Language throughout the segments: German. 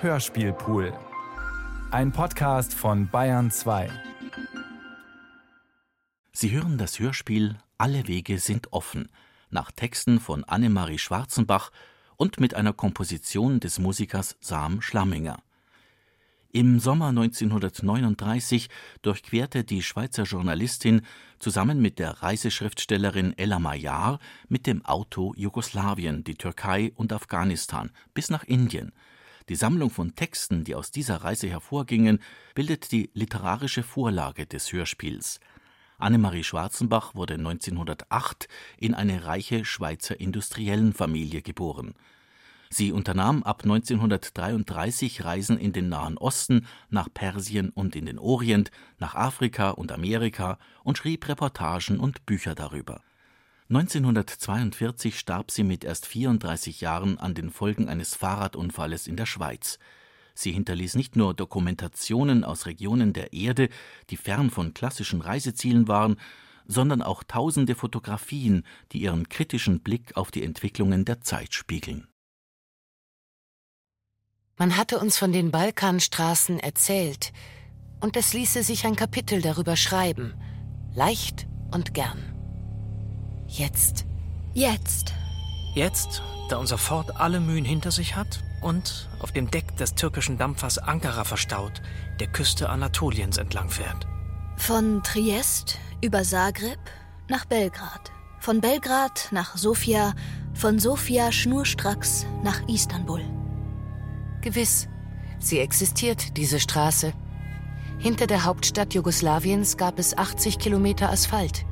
Hörspielpool. Ein Podcast von Bayern 2. Sie hören das Hörspiel Alle Wege sind offen nach Texten von Annemarie Schwarzenbach und mit einer Komposition des Musikers Sam Schlamminger. Im Sommer 1939 durchquerte die Schweizer Journalistin zusammen mit der Reiseschriftstellerin Ella Majar mit dem Auto Jugoslawien, die Türkei und Afghanistan bis nach Indien. Die Sammlung von Texten, die aus dieser Reise hervorgingen, bildet die literarische Vorlage des Hörspiels. Annemarie Schwarzenbach wurde 1908 in eine reiche Schweizer Industriellenfamilie geboren. Sie unternahm ab 1933 Reisen in den Nahen Osten, nach Persien und in den Orient, nach Afrika und Amerika und schrieb Reportagen und Bücher darüber. 1942 starb sie mit erst 34 Jahren an den Folgen eines Fahrradunfalles in der Schweiz. Sie hinterließ nicht nur Dokumentationen aus Regionen der Erde, die fern von klassischen Reisezielen waren, sondern auch tausende Fotografien, die ihren kritischen Blick auf die Entwicklungen der Zeit spiegeln. Man hatte uns von den Balkanstraßen erzählt, und es ließe sich ein Kapitel darüber schreiben, leicht und gern. Jetzt. Jetzt. Jetzt, da unser Fort alle Mühen hinter sich hat und auf dem Deck des türkischen Dampfers Ankara verstaut, der Küste Anatoliens entlang fährt. Von Triest über Zagreb nach Belgrad. Von Belgrad nach Sofia, von Sofia schnurstracks nach Istanbul. Gewiss, sie existiert, diese Straße. Hinter der Hauptstadt Jugoslawiens gab es 80 Kilometer Asphalt.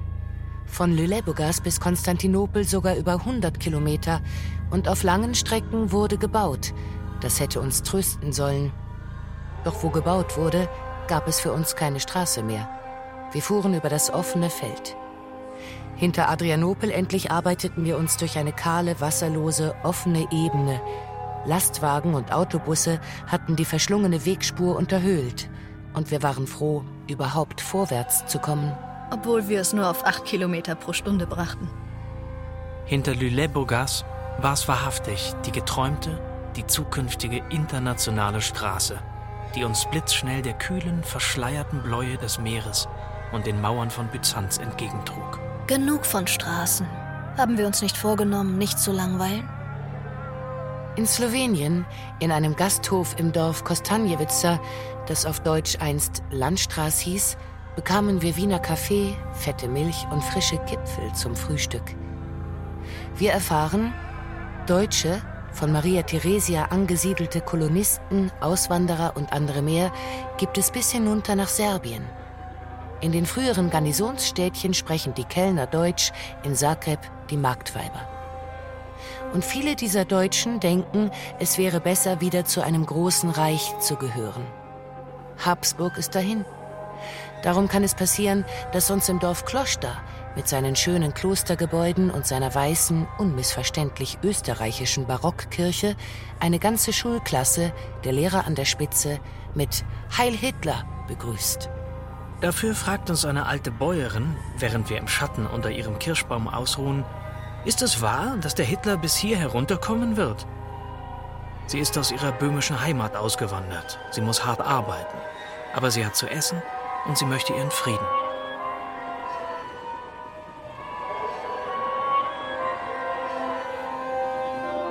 Von Lüleburgaz bis Konstantinopel sogar über 100 Kilometer. Und auf langen Strecken wurde gebaut. Das hätte uns trösten sollen. Doch wo gebaut wurde, gab es für uns keine Straße mehr. Wir fuhren über das offene Feld. Hinter Adrianopel endlich arbeiteten wir uns durch eine kahle, wasserlose, offene Ebene, Lastwagen und Autobusse hatten die verschlungene Wegspur unterhöhlt. Und wir waren froh, überhaupt vorwärts zu kommen. Obwohl wir es nur auf acht Kilometer pro Stunde brachten. Hinter Lüleburgaz war es wahrhaftig die geträumte, die zukünftige internationale Straße, die uns blitzschnell der kühlen, verschleierten Bläue des Meeres und den Mauern von Byzanz entgegentrug. Genug von Straßen. Haben wir uns nicht vorgenommen, nicht zu langweilen? In Slowenien, in einem Gasthof im Dorf Kostanjewica, das auf Deutsch einst Landstraß hieß, bekamen wir Wiener Kaffee, fette Milch und frische Kipfel zum Frühstück. Wir erfahren, Deutsche, von Maria Theresia angesiedelte Kolonisten, Auswanderer und andere mehr gibt es bis hinunter nach Serbien. In den früheren Garnisonsstädtchen sprechen die Kellner Deutsch, in Zagreb die Marktweiber. Und viele dieser Deutschen denken, es wäre besser, wieder zu einem großen Reich zu gehören. Habsburg ist dahin. Darum kann es passieren, dass uns im Dorf Kloster mit seinen schönen Klostergebäuden und seiner weißen, unmissverständlich österreichischen Barockkirche eine ganze Schulklasse, der Lehrer an der Spitze, mit Heil Hitler begrüßt. Dafür fragt uns eine alte Bäuerin, während wir im Schatten unter ihrem Kirschbaum ausruhen, ist es wahr, dass der Hitler bis hier herunterkommen wird? Sie ist aus ihrer böhmischen Heimat ausgewandert. Sie muss hart arbeiten. Aber sie hat zu essen und sie möchte ihren Frieden.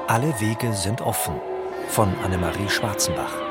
Alle Wege sind offen von Annemarie Schwarzenbach.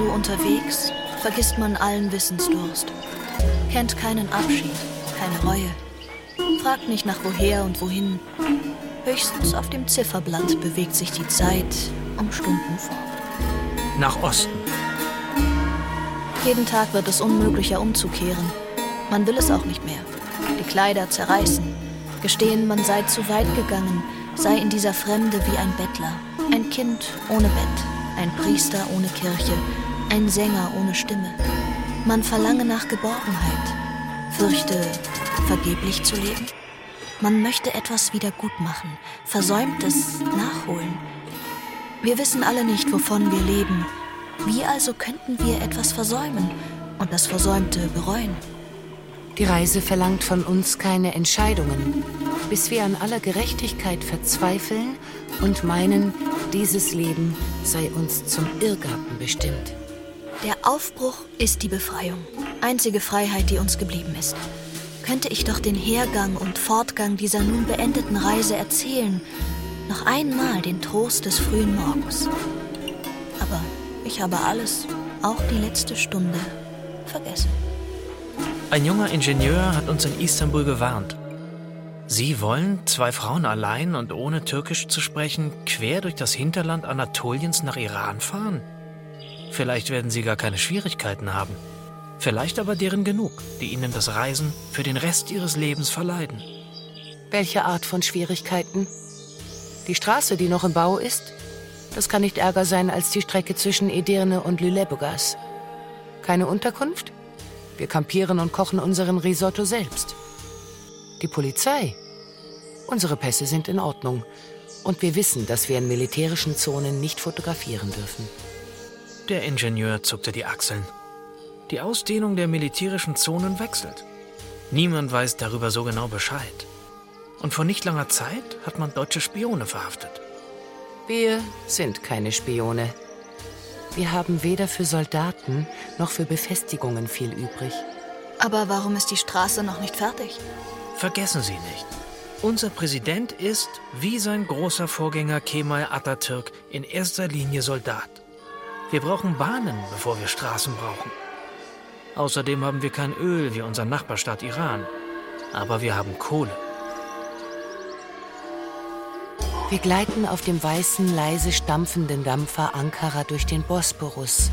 Unterwegs vergisst man allen Wissensdurst, kennt keinen Abschied, keine Reue, fragt nicht nach woher und wohin. Höchstens auf dem Zifferblatt bewegt sich die Zeit um Stunden fort. Nach Osten. Jeden Tag wird es unmöglicher umzukehren. Man will es auch nicht mehr. Die Kleider zerreißen, gestehen, man sei zu weit gegangen, sei in dieser Fremde wie ein Bettler, ein Kind ohne Bett, ein Priester ohne Kirche, ein Sänger ohne Stimme. Man verlange nach Geborgenheit, fürchte, vergeblich zu leben. Man möchte etwas wieder gut machen, Versäumtes nachholen. Wir wissen alle nicht, wovon wir leben. Wie also könnten wir etwas versäumen und das Versäumte bereuen? Die Reise verlangt von uns keine Entscheidungen, bis wir an aller Gerechtigkeit verzweifeln und meinen, dieses Leben sei uns zum Irrgarten bestimmt. Der Aufbruch ist die Befreiung. Einzige Freiheit, die uns geblieben ist. Könnte ich doch den Hergang und Fortgang dieser nun beendeten Reise erzählen. Noch einmal den Trost des frühen Morgens. Aber ich habe alles, auch die letzte Stunde, vergessen. Ein junger Ingenieur hat uns in Istanbul gewarnt. Sie wollen, zwei Frauen allein und ohne Türkisch zu sprechen, quer durch das Hinterland Anatoliens nach Iran fahren? Vielleicht werden sie gar keine Schwierigkeiten haben. Vielleicht aber deren genug, die ihnen das Reisen für den Rest ihres Lebens verleiden. Welche Art von Schwierigkeiten? Die Straße, die noch im Bau ist? Das kann nicht ärger sein als die Strecke zwischen Edirne und Lüleburgaz. Keine Unterkunft? Wir kampieren und kochen unseren Risotto selbst. Die Polizei? Unsere Pässe sind in Ordnung. Und wir wissen, dass wir in militärischen Zonen nicht fotografieren dürfen. Der Ingenieur zuckte die Achseln. Die Ausdehnung der militärischen Zonen wechselt. Niemand weiß darüber so genau Bescheid. Und vor nicht langer Zeit hat man deutsche Spione verhaftet. Wir sind keine Spione. Wir haben weder für Soldaten noch für Befestigungen viel übrig. Aber warum ist die Straße noch nicht fertig? Vergessen Sie nicht, unser Präsident ist, wie sein großer Vorgänger Kemal Atatürk, in erster Linie Soldat. Wir brauchen Bahnen, bevor wir Straßen brauchen. Außerdem haben wir kein Öl wie unser Nachbarstaat Iran. Aber wir haben Kohle. Wir gleiten auf dem weißen, leise stampfenden Dampfer Ankara durch den Bosporus.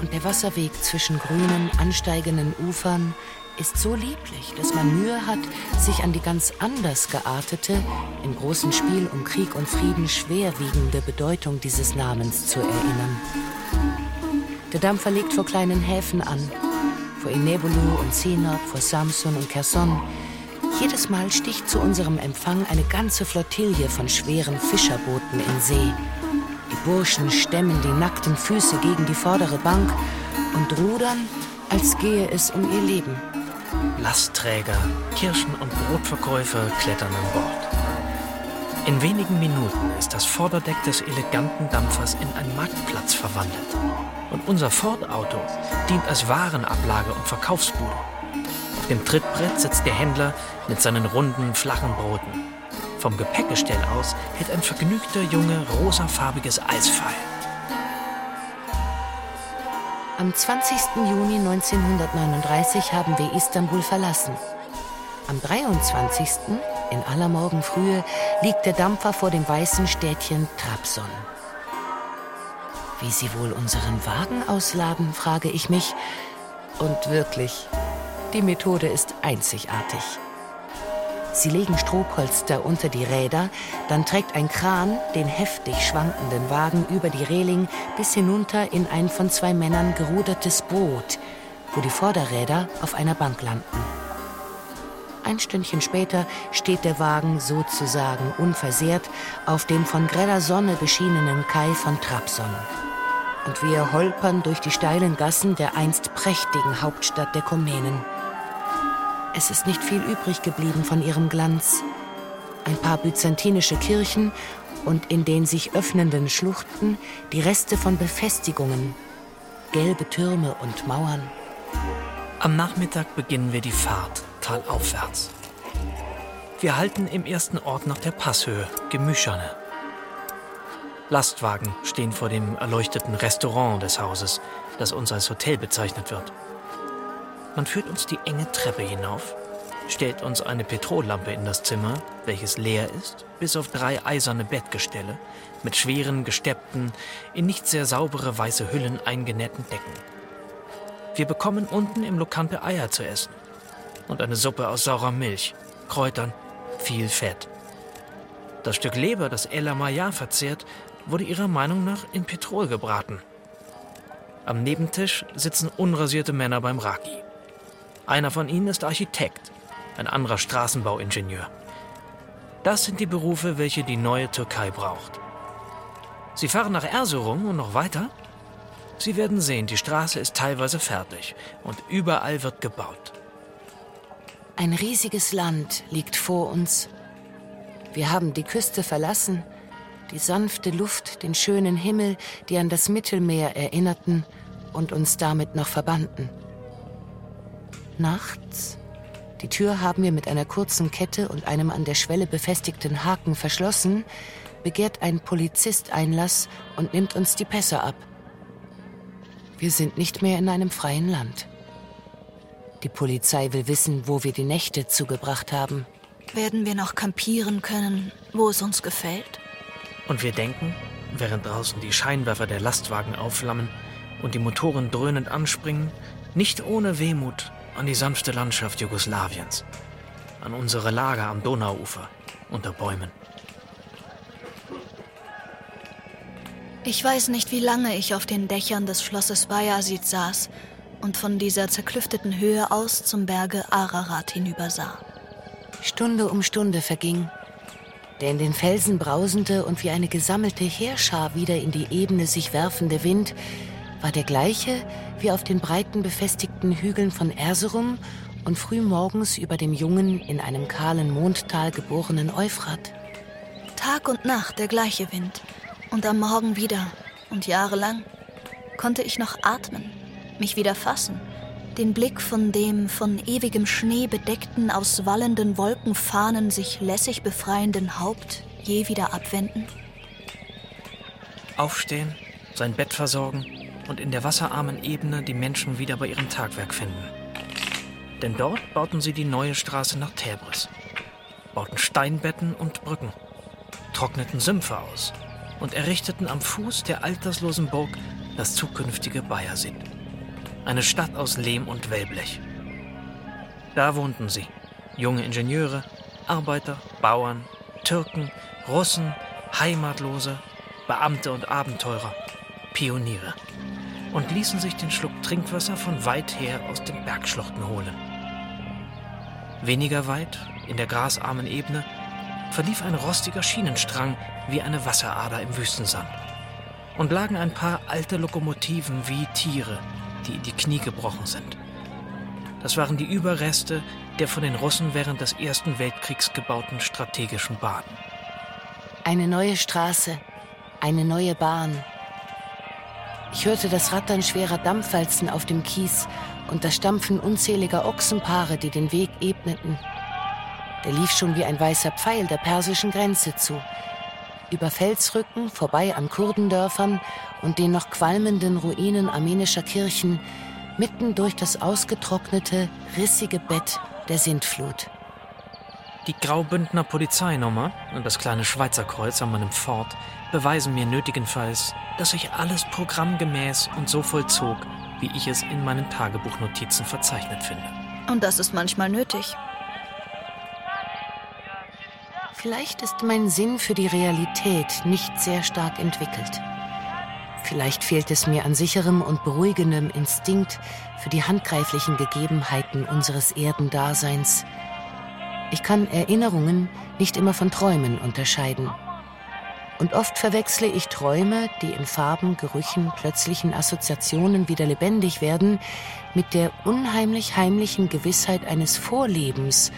Und der Wasserweg zwischen grünen, ansteigenden Ufern ist so lieblich, dass man Mühe hat, sich an die ganz anders geartete, im großen Spiel um Krieg und Frieden schwerwiegende Bedeutung dieses Namens zu erinnern. Der Dampfer legt vor kleinen Häfen an, vor Inebulu und Sinop, vor Samsun und Kherson. Jedes Mal sticht zu unserem Empfang eine ganze Flottille von schweren Fischerbooten in See. Die Burschen stemmen die nackten Füße gegen die vordere Bank und rudern, als gehe es um ihr Leben. Lastträger, Kirschen- und Brotverkäufer klettern an Bord. In wenigen Minuten ist das Vorderdeck des eleganten Dampfers in einen Marktplatz verwandelt. Und unser Ford-Auto dient als Warenablage und Verkaufsbude. Auf dem Trittbrett sitzt der Händler mit seinen runden, flachen Broten. Vom Gepäckgestell aus hält ein vergnügter Junge rosafarbiges Eisfeil. Am 20. Juni 1939 haben wir Istanbul verlassen. Am 23. in aller Morgenfrühe liegt der Dampfer vor dem weißen Städtchen Trabzon. Wie sie wohl unseren Wagen ausladen, frage ich mich. Und wirklich, die Methode ist einzigartig. Sie legen Strohpolster unter die Räder, dann trägt ein Kran den heftig schwankenden Wagen über die Reling bis hinunter in ein von zwei Männern gerudertes Boot, wo die Vorderräder auf einer Bank landen. Ein Stündchen später steht der Wagen sozusagen unversehrt auf dem von greller Sonne beschienenen Kai von Trabzon. Und wir holpern durch die steilen Gassen der einst prächtigen Hauptstadt der Komnenen. Es ist nicht viel übrig geblieben von ihrem Glanz. Ein paar byzantinische Kirchen und in den sich öffnenden Schluchten die Reste von Befestigungen, gelbe Türme und Mauern. Am Nachmittag beginnen wir die Fahrt talaufwärts. Wir halten im ersten Ort nach der Passhöhe, Gemüscherne. Lastwagen stehen vor dem erleuchteten Restaurant des Hauses, das uns als Hotel bezeichnet wird. Man führt uns die enge Treppe hinauf, stellt uns eine Petrollampe in das Zimmer, welches leer ist, bis auf drei eiserne Bettgestelle mit schweren, gesteppten, in nicht sehr saubere weiße Hüllen eingenähten Decken. Wir bekommen unten im Lokante Eier zu essen und eine Suppe aus saurer Milch, Kräutern, viel Fett. Das Stück Leber, das Ella Maya verzehrt, wurde ihrer Meinung nach in Petrol gebraten. Am Nebentisch sitzen unrasierte Männer beim Raki. Einer von ihnen ist Architekt, ein anderer Straßenbauingenieur. Das sind die Berufe, welche die neue Türkei braucht. Sie fahren nach Erzurum und noch weiter? Sie werden sehen, die Straße ist teilweise fertig und überall wird gebaut. Ein riesiges Land liegt vor uns. Wir haben die Küste verlassen, die sanfte Luft, den schönen Himmel, die an das Mittelmeer erinnerten und uns damit noch verbanden. Nachts. Die Tür haben wir mit einer kurzen Kette und einem an der Schwelle befestigten Haken verschlossen, begehrt ein Polizist Einlass und nimmt uns die Pässe ab. Wir sind nicht mehr in einem freien Land. Die Polizei will wissen, wo wir die Nächte zugebracht haben. Werden wir noch kampieren können, wo es uns gefällt? Und wir denken, während draußen die Scheinwerfer der Lastwagen aufflammen und die Motoren dröhnend anspringen, nicht ohne Wehmut an die sanfte Landschaft Jugoslawiens, an unsere Lager am Donauufer unter Bäumen. Ich weiß nicht, wie lange ich auf den Dächern des Schlosses Bayazid saß und von dieser zerklüfteten Höhe aus zum Berge Ararat hinübersah. Stunde um Stunde verging. Der in den Felsen brausende und wie eine gesammelte Heerschar wieder in die Ebene sich werfende Wind war der gleiche wie auf den breiten befestigten Hügeln von Erzurum und frühmorgens über dem jungen, in einem kahlen Mondtal geborenen Euphrat. Tag und Nacht der gleiche Wind und am Morgen wieder und jahrelang konnte ich noch atmen, mich wieder fassen, den Blick von dem von ewigem Schnee bedeckten, aus wallenden Wolkenfahnen sich lässig befreienden Haupt je wieder abwenden? Aufstehen, sein Bett versorgen und in der wasserarmen Ebene die Menschen wieder bei ihrem Tagwerk finden. Denn dort bauten sie die neue Straße nach Tebris, bauten Steinbetten und Brücken, trockneten Sümpfe aus und errichteten am Fuß der alterslosen Burg das zukünftige Bayersid. Eine Stadt aus Lehm und Wellblech. Da wohnten sie, junge Ingenieure, Arbeiter, Bauern, Türken, Russen, Heimatlose, Beamte und Abenteurer, Pioniere und ließen sich den Schluck Trinkwasser von weit her aus den Bergschluchten holen. Weniger weit, in der grasarmen Ebene, verlief ein rostiger Schienenstrang wie eine Wasserader im Wüstensand. Und lagen ein paar alte Lokomotiven wie Tiere, die in die Knie gebrochen sind. Das waren die Überreste der von den Russen während des Ersten Weltkriegs gebauten strategischen Bahn. Eine neue Straße, eine neue Bahn. Ich hörte das Rattern schwerer Dampfwalzen auf dem Kies und das Stampfen unzähliger Ochsenpaare, die den Weg ebneten. Der lief schon wie ein weißer Pfeil der persischen Grenze zu. Über Felsrücken, vorbei an Kurdendörfern und den noch qualmenden Ruinen armenischer Kirchen, mitten durch das ausgetrocknete, rissige Bett der Sintflut. Die Graubündner Polizeinummer und das kleine Schweizer Kreuz an meinem Fort beweisen mir nötigenfalls, dass sich alles programmgemäß und so vollzog, wie ich es in meinen Tagebuchnotizen verzeichnet finde. Und das ist manchmal nötig. Vielleicht ist mein Sinn für die Realität nicht sehr stark entwickelt. Vielleicht fehlt es mir an sicherem und beruhigendem Instinkt für die handgreiflichen Gegebenheiten unseres Erdendaseins. Ich kann Erinnerungen nicht immer von Träumen unterscheiden. Und oft verwechsle ich Träume, die in Farben, Gerüchen, plötzlichen Assoziationen wieder lebendig werden, mit der unheimlich heimlichen Gewissheit eines Vorlebens,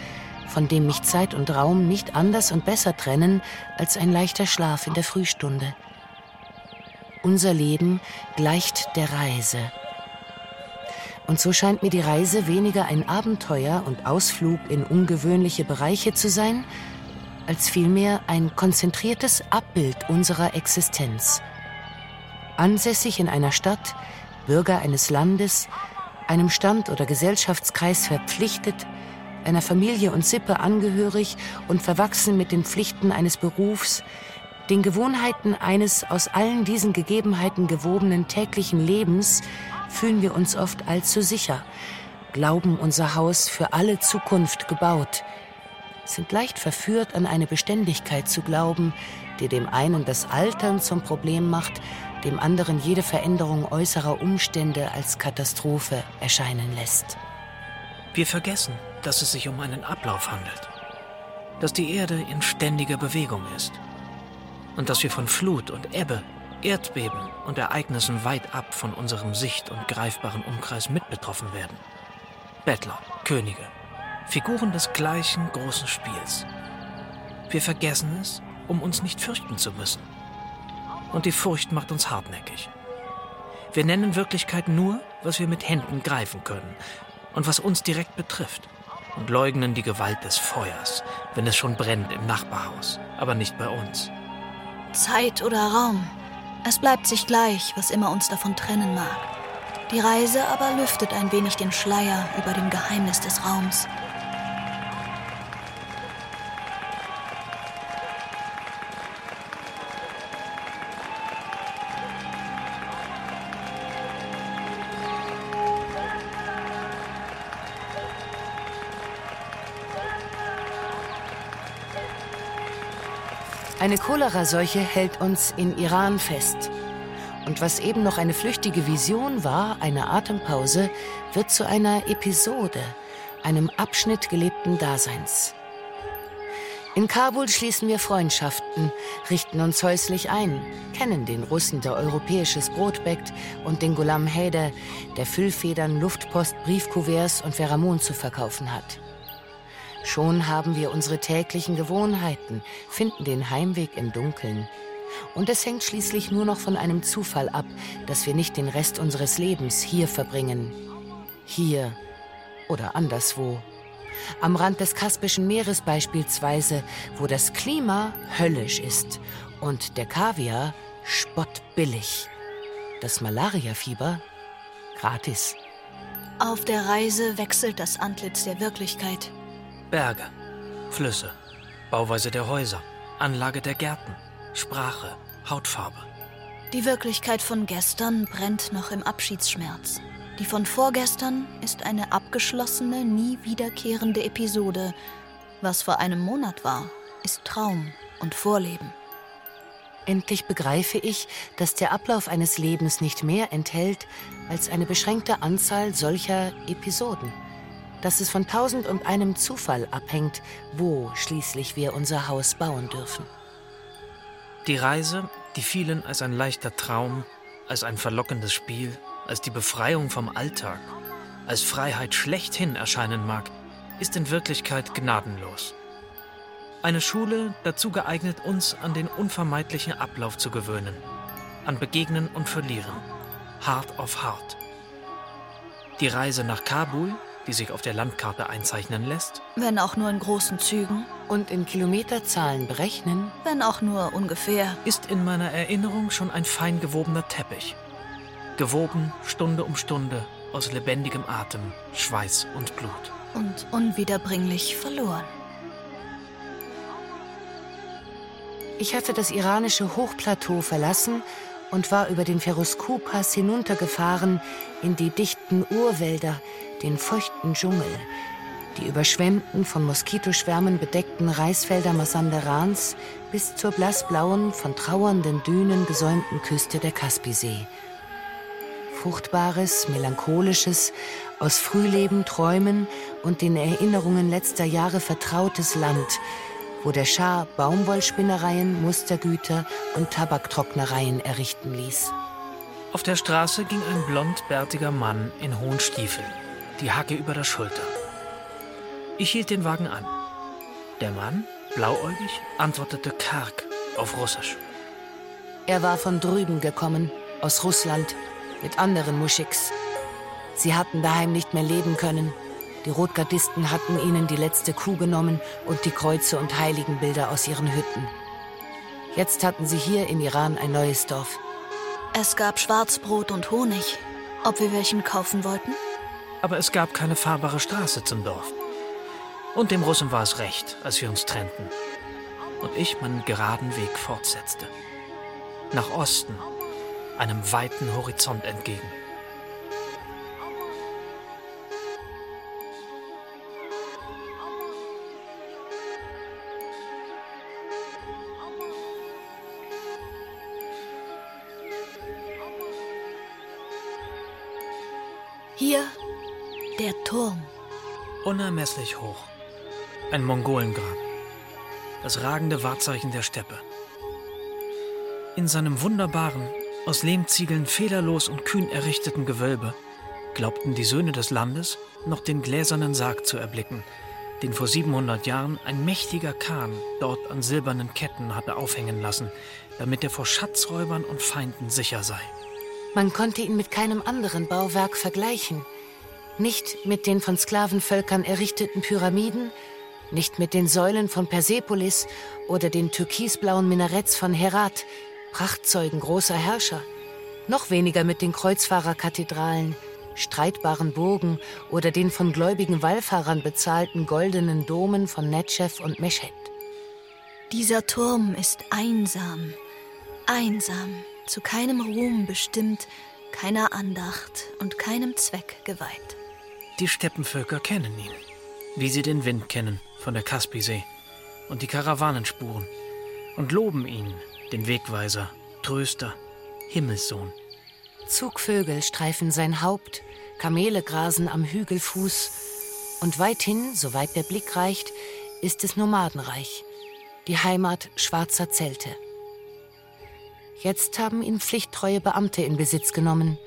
von dem mich Zeit und Raum nicht anders und besser trennen als ein leichter Schlaf in der Frühstunde. Unser Leben gleicht der Reise. Und so scheint mir die Reise weniger ein Abenteuer und Ausflug in ungewöhnliche Bereiche zu sein, als vielmehr ein konzentriertes Abbild unserer Existenz. Ansässig in einer Stadt, Bürger eines Landes, einem Stand oder Gesellschaftskreis verpflichtet, einer Familie und Sippe angehörig und verwachsen mit den Pflichten eines Berufs, den Gewohnheiten eines aus allen diesen Gegebenheiten gewobenen täglichen Lebens, fühlen wir uns oft allzu sicher, glauben unser Haus für alle Zukunft gebaut, sind leicht verführt, an eine Beständigkeit zu glauben, die dem einen das Altern zum Problem macht, dem anderen jede Veränderung äußerer Umstände als Katastrophe erscheinen lässt. Wir vergessen, dass es sich um einen Ablauf handelt, dass die Erde in ständiger Bewegung ist und dass wir von Flut und Ebbe, Erdbeben und Ereignissen weit ab von unserem sicht- und greifbaren Umkreis mit betroffen werden. Bettler, Könige, Figuren des gleichen großen Spiels. Wir vergessen es, um uns nicht fürchten zu müssen. Und die Furcht macht uns hartnäckig. Wir nennen Wirklichkeit nur, was wir mit Händen greifen können und was uns direkt betrifft und leugnen die Gewalt des Feuers, wenn es schon brennt im Nachbarhaus, aber nicht bei uns. Zeit oder Raum. Es bleibt sich gleich, was immer uns davon trennen mag. Die Reise aber lüftet ein wenig den Schleier über dem Geheimnis des Raums. Eine Choleraseuche hält uns in Iran fest. Und was eben noch eine flüchtige Vision war, eine Atempause, wird zu einer Episode, einem Abschnitt gelebten Daseins. In Kabul schließen wir Freundschaften, richten uns häuslich ein, kennen den Russen, der europäisches Brot bäckt, und den Ghulam Haider, der Füllfedern, Luftpost, Briefkuverts und Pheromon zu verkaufen hat. Schon haben wir unsere täglichen Gewohnheiten, finden den Heimweg im Dunkeln. Und es hängt schließlich nur noch von einem Zufall ab, dass wir nicht den Rest unseres Lebens hier verbringen. Hier oder anderswo. Am Rand des Kaspischen Meeres beispielsweise, wo das Klima höllisch ist und der Kaviar spottbillig. Das Malariafieber gratis. Auf der Reise wechselt das Antlitz der Wirklichkeit. Berge, Flüsse, Bauweise der Häuser, Anlage der Gärten, Sprache, Hautfarbe. Die Wirklichkeit von gestern brennt noch im Abschiedsschmerz. Die von vorgestern ist eine abgeschlossene, nie wiederkehrende Episode. Was vor einem Monat war, ist Traum und Vorleben. Endlich begreife ich, dass der Ablauf eines Lebens nicht mehr enthält als eine beschränkte Anzahl solcher Episoden dass es von tausend und einem Zufall abhängt, wo schließlich wir unser Haus bauen dürfen. Die Reise, die vielen als ein leichter Traum, als ein verlockendes Spiel, als die Befreiung vom Alltag, als Freiheit schlechthin erscheinen mag, ist in Wirklichkeit gnadenlos. Eine Schule dazu geeignet, uns an den unvermeidlichen Ablauf zu gewöhnen, an Begegnen und Verlieren, hart auf hart. Die Reise nach Kabul die sich auf der Landkarte einzeichnen lässt? Wenn auch nur in großen Zügen. Und in Kilometerzahlen berechnen? Wenn auch nur ungefähr. Ist in meiner Erinnerung schon ein fein gewobener Teppich. Gewoben Stunde um Stunde aus lebendigem Atem, Schweiß und Blut. Und unwiederbringlich verloren. Ich hatte das iranische Hochplateau verlassen und war über den Ferusku-Pass hinuntergefahren in die dichten Urwälder, den feuchten Dschungel, die überschwemmten, von Moskitoschwärmen bedeckten Reisfelder Masanderans bis zur blassblauen, von trauernden Dünen gesäumten Küste der Kaspisee. Fruchtbares, melancholisches, aus Frühleben, Träumen und den Erinnerungen letzter Jahre vertrautes Land, wo der Schah Baumwollspinnereien, Mustergüter und Tabaktrocknereien errichten ließ. Auf der Straße ging ein blondbärtiger Mann in hohen Stiefeln die Hacke über der Schulter. Ich hielt den Wagen an. Der Mann, blauäugig, antwortete karg auf Russisch. Er war von drüben gekommen, aus Russland, mit anderen Muschiks. Sie hatten daheim nicht mehr leben können. Die Rotgardisten hatten ihnen die letzte Kuh genommen und die Kreuze und Heiligenbilder aus ihren Hütten. Jetzt hatten sie hier in Iran ein neues Dorf. Es gab Schwarzbrot und Honig. Ob wir welchen kaufen wollten? Aber es gab keine fahrbare Straße zum Dorf. Und dem Russen war es recht, als wir uns trennten. Und ich meinen geraden Weg fortsetzte. Nach Osten, einem weiten Horizont entgegen. Hier der Turm. Unermesslich hoch. Ein Mongolengrab. Das ragende Wahrzeichen der Steppe. In seinem wunderbaren, aus Lehmziegeln fehlerlos und kühn errichteten Gewölbe glaubten die Söhne des Landes noch den gläsernen Sarg zu erblicken, den vor 700 Jahren ein mächtiger Kahn dort an silbernen Ketten hatte aufhängen lassen, damit er vor Schatzräubern und Feinden sicher sei. Man konnte ihn mit keinem anderen Bauwerk vergleichen. Nicht mit den von Sklavenvölkern errichteten Pyramiden, nicht mit den Säulen von Persepolis oder den türkisblauen Minaretts von Herat, Prachtzeugen großer Herrscher. Noch weniger mit den Kreuzfahrerkathedralen, streitbaren Burgen oder den von gläubigen Wallfahrern bezahlten goldenen Domen von Netschew und Mesched. Dieser Turm ist einsam, einsam zu keinem Ruhm bestimmt, keiner Andacht und keinem Zweck geweiht. Die Steppenvölker kennen ihn, wie sie den Wind kennen von der Kaspisee und die Karawanenspuren und loben ihn, den Wegweiser, Tröster, Himmelssohn. Zugvögel streifen sein Haupt, Kamele grasen am Hügelfuß und weithin, soweit der Blick reicht, ist es Nomadenreich, die Heimat schwarzer Zelte. Jetzt haben ihn pflichttreue Beamte in Besitz genommen.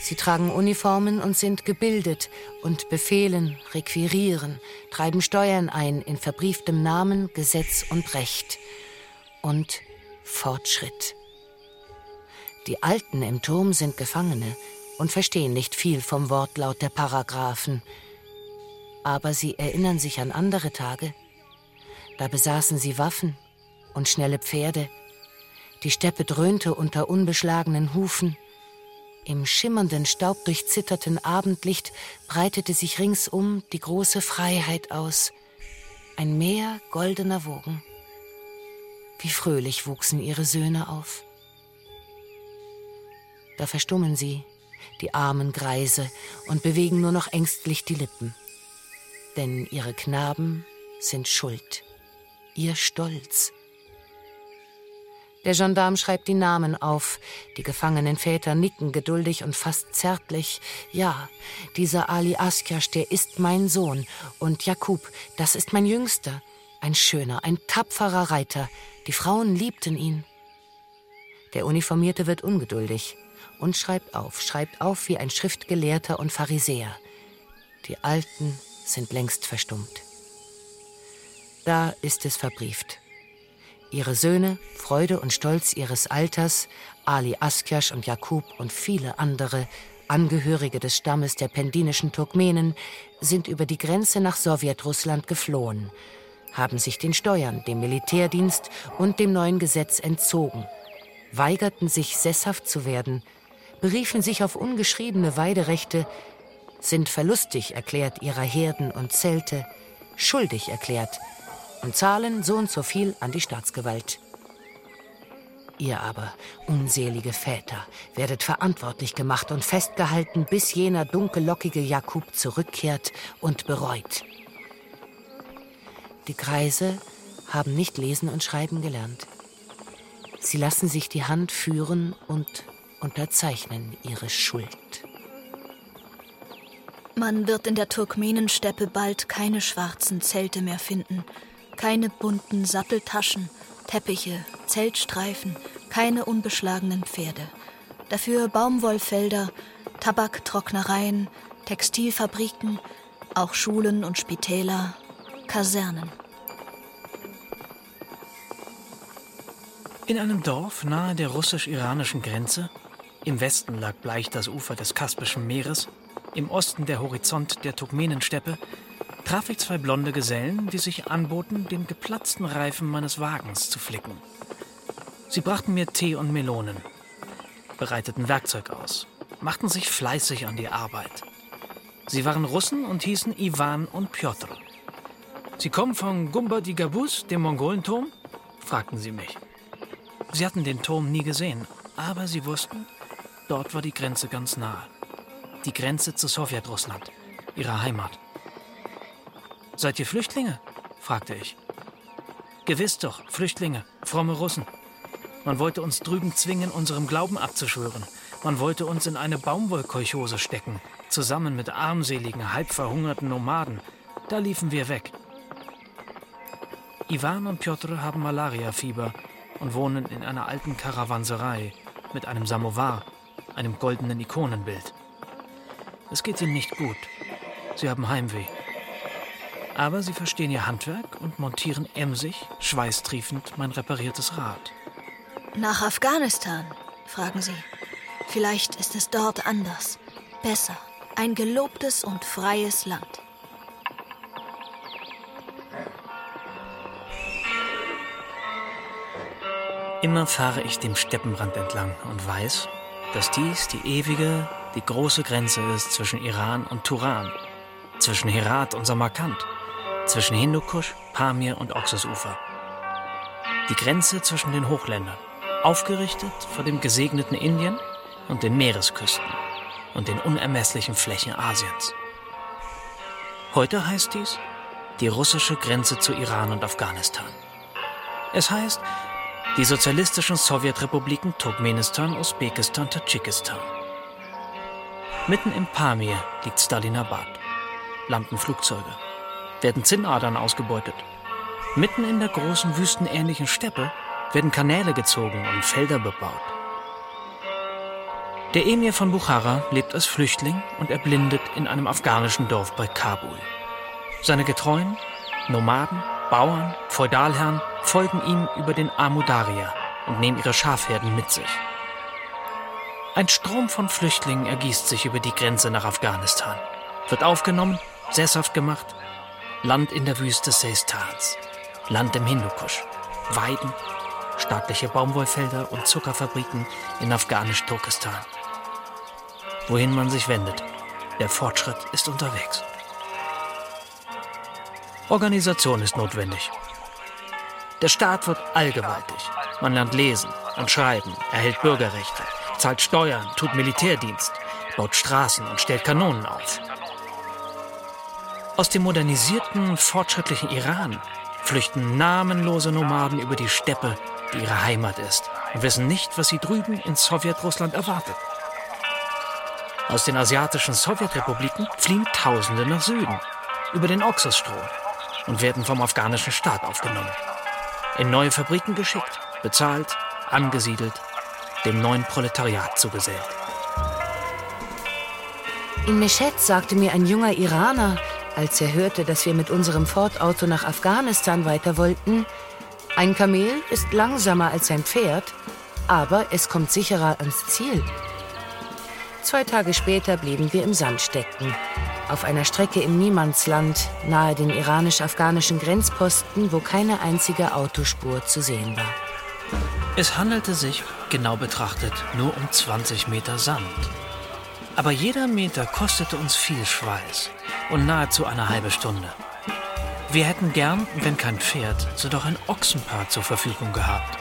Sie tragen Uniformen und sind gebildet und befehlen, requirieren, treiben Steuern ein in verbrieftem Namen, Gesetz und Recht. Und Fortschritt. Die Alten im Turm sind Gefangene und verstehen nicht viel vom Wortlaut der Paragraphen. Aber sie erinnern sich an andere Tage. Da besaßen sie Waffen und schnelle Pferde die Steppe dröhnte unter unbeschlagenen Hufen. Im schimmernden, staubdurchzitterten Abendlicht breitete sich ringsum die große Freiheit aus. Ein Meer goldener Wogen. Wie fröhlich wuchsen ihre Söhne auf. Da verstummen sie, die armen Greise, und bewegen nur noch ängstlich die Lippen. Denn ihre Knaben sind schuld, ihr Stolz. Der Gendarm schreibt die Namen auf. Die gefangenen Väter nicken geduldig und fast zärtlich. Ja, dieser Ali Askjasch, der ist mein Sohn. Und Jakub, das ist mein Jüngster. Ein schöner, ein tapferer Reiter. Die Frauen liebten ihn. Der Uniformierte wird ungeduldig und schreibt auf, schreibt auf wie ein Schriftgelehrter und Pharisäer. Die Alten sind längst verstummt. Da ist es verbrieft. Ihre Söhne, Freude und Stolz ihres Alters, Ali Askjasch und Jakub und viele andere, Angehörige des Stammes der pendinischen Turkmenen, sind über die Grenze nach Sowjetrussland geflohen, haben sich den Steuern, dem Militärdienst und dem neuen Gesetz entzogen, weigerten sich sesshaft zu werden, beriefen sich auf ungeschriebene Weiderechte, sind verlustig erklärt ihrer Herden und Zelte, schuldig erklärt, und zahlen so und so viel an die Staatsgewalt. Ihr aber, unselige Väter, werdet verantwortlich gemacht und festgehalten, bis jener dunkellockige Jakub zurückkehrt und bereut. Die Kreise haben nicht lesen und schreiben gelernt. Sie lassen sich die Hand führen und unterzeichnen ihre Schuld. Man wird in der Turkmenensteppe bald keine schwarzen Zelte mehr finden, keine bunten Satteltaschen, Teppiche, Zeltstreifen, keine unbeschlagenen Pferde. Dafür Baumwollfelder, Tabaktrocknereien, Textilfabriken, auch Schulen und Spitäler, Kasernen. In einem Dorf nahe der russisch-iranischen Grenze, im Westen lag bleich das Ufer des Kaspischen Meeres, im Osten der Horizont der Turkmenensteppe, traf ich zwei blonde Gesellen, die sich anboten, den geplatzten Reifen meines Wagens zu flicken. Sie brachten mir Tee und Melonen, bereiteten Werkzeug aus, machten sich fleißig an die Arbeit. Sie waren Russen und hießen Ivan und Piotr. Sie kommen von Gumba di Gabus, dem Mongolenturm? fragten sie mich. Sie hatten den Turm nie gesehen, aber sie wussten, dort war die Grenze ganz nahe. Die Grenze zu Sowjetrussland, ihrer Heimat. Seid ihr Flüchtlinge? fragte ich. Gewiss doch, Flüchtlinge, fromme Russen. Man wollte uns drüben zwingen, unserem Glauben abzuschwören. Man wollte uns in eine Baumwollkolchose stecken, zusammen mit armseligen, halb verhungerten Nomaden. Da liefen wir weg. Ivan und Piotr haben Malariafieber und wohnen in einer alten Karawanserei mit einem Samovar, einem goldenen Ikonenbild. Es geht ihnen nicht gut. Sie haben Heimweh. Aber sie verstehen ihr Handwerk und montieren emsig, schweißtriefend mein repariertes Rad. Nach Afghanistan, fragen sie. Vielleicht ist es dort anders, besser, ein gelobtes und freies Land. Immer fahre ich dem Steppenrand entlang und weiß, dass dies die ewige, die große Grenze ist zwischen Iran und Turan, zwischen Herat und Samarkand, zwischen Hindukusch, Pamir und Oxusufer. Die Grenze zwischen den Hochländern, aufgerichtet vor dem gesegneten Indien und den Meeresküsten und den unermesslichen Flächen Asiens. Heute heißt dies die russische Grenze zu Iran und Afghanistan. Es heißt die sozialistischen Sowjetrepubliken Turkmenistan, Usbekistan, Tadschikistan. Mitten im Pamir liegt Stalinabad. Lampenflugzeuge. Werden Zinnadern ausgebeutet. Mitten in der großen wüstenähnlichen Steppe werden Kanäle gezogen und Felder bebaut. Der Emir von Bukhara lebt als Flüchtling und erblindet in einem afghanischen Dorf bei Kabul. Seine Getreuen, Nomaden, Bauern, Feudalherren folgen ihm über den Amudarya und nehmen ihre Schafherden mit sich. Ein Strom von Flüchtlingen ergießt sich über die Grenze nach Afghanistan, wird aufgenommen, sesshaft gemacht, Land in der Wüste Seistans, Land im Hindukusch, Weiden, staatliche Baumwollfelder und Zuckerfabriken in afghanisch-Turkestan. Wohin man sich wendet, der Fortschritt ist unterwegs. Organisation ist notwendig. Der Staat wird allgewaltig. Man lernt lesen und schreiben, erhält Bürgerrechte, zahlt Steuern, tut Militärdienst, baut Straßen und stellt Kanonen auf. Aus dem modernisierten, fortschrittlichen Iran flüchten namenlose Nomaden über die Steppe, die ihre Heimat ist, und wissen nicht, was sie drüben in Sowjetrussland erwartet. Aus den asiatischen Sowjetrepubliken fliehen Tausende nach Süden, über den Oxusstrom, und werden vom afghanischen Staat aufgenommen. In neue Fabriken geschickt, bezahlt, angesiedelt, dem neuen Proletariat zugesellt. In Meshed sagte mir ein junger Iraner, als er hörte, dass wir mit unserem Ford-Auto nach Afghanistan weiter wollten, ein Kamel ist langsamer als ein Pferd, aber es kommt sicherer ans Ziel. Zwei Tage später blieben wir im Sand stecken, auf einer Strecke im Niemandsland nahe den iranisch-afghanischen Grenzposten, wo keine einzige Autospur zu sehen war. Es handelte sich, genau betrachtet, nur um 20 Meter Sand. Aber jeder Meter kostete uns viel Schweiß und nahezu eine halbe Stunde. Wir hätten gern, wenn kein Pferd, so doch ein Ochsenpaar zur Verfügung gehabt.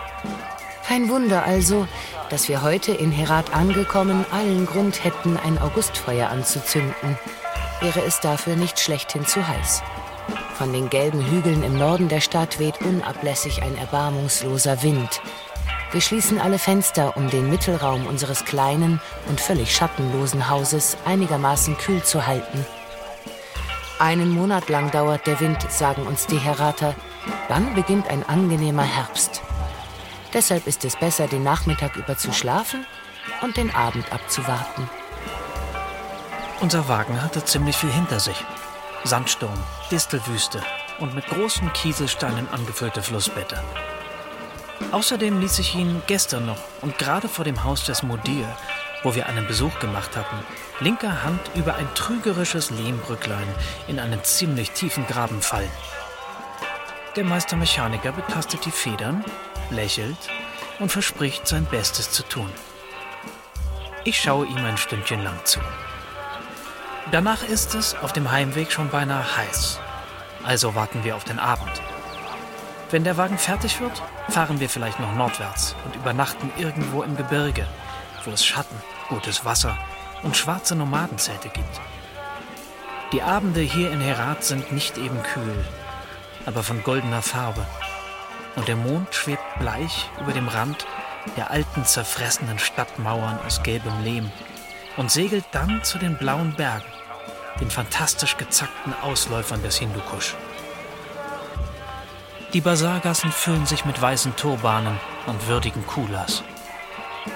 Kein Wunder also, dass wir heute in Herat angekommen allen Grund hätten, ein Augustfeuer anzuzünden. Wäre es dafür nicht schlechthin zu heiß. Von den gelben Hügeln im Norden der Stadt weht unablässig ein erbarmungsloser Wind, wir schließen alle Fenster, um den Mittelraum unseres kleinen und völlig schattenlosen Hauses einigermaßen kühl zu halten. Einen Monat lang dauert der Wind, sagen uns die Herater. Dann beginnt ein angenehmer Herbst. Deshalb ist es besser, den Nachmittag über zu schlafen und den Abend abzuwarten. Unser Wagen hatte ziemlich viel hinter sich. Sandsturm, Distelwüste und mit großen Kieselsteinen angefüllte Flussbette. Außerdem ließ ich ihn gestern noch und gerade vor dem Haus des Mudir wo wir einen Besuch gemacht hatten, linker Hand über ein trügerisches Lehmbrücklein in einen ziemlich tiefen Graben fallen. Der Meistermechaniker betastet die Federn, lächelt und verspricht, sein Bestes zu tun. Ich schaue ihm ein Stündchen lang zu. Danach ist es auf dem Heimweg schon beinahe heiß. Also warten wir auf den Abend. Wenn der Wagen fertig wird, fahren wir vielleicht noch nordwärts und übernachten irgendwo im Gebirge, wo es Schatten, gutes Wasser und schwarze Nomadenzelte gibt. Die Abende hier in Herat sind nicht eben kühl, aber von goldener Farbe. Und der Mond schwebt bleich über dem Rand der alten zerfressenen Stadtmauern aus gelbem Lehm und segelt dann zu den blauen Bergen, den fantastisch gezackten Ausläufern des Hindukusch. Die Basargassen füllen sich mit weißen Turbanen und würdigen Kulas.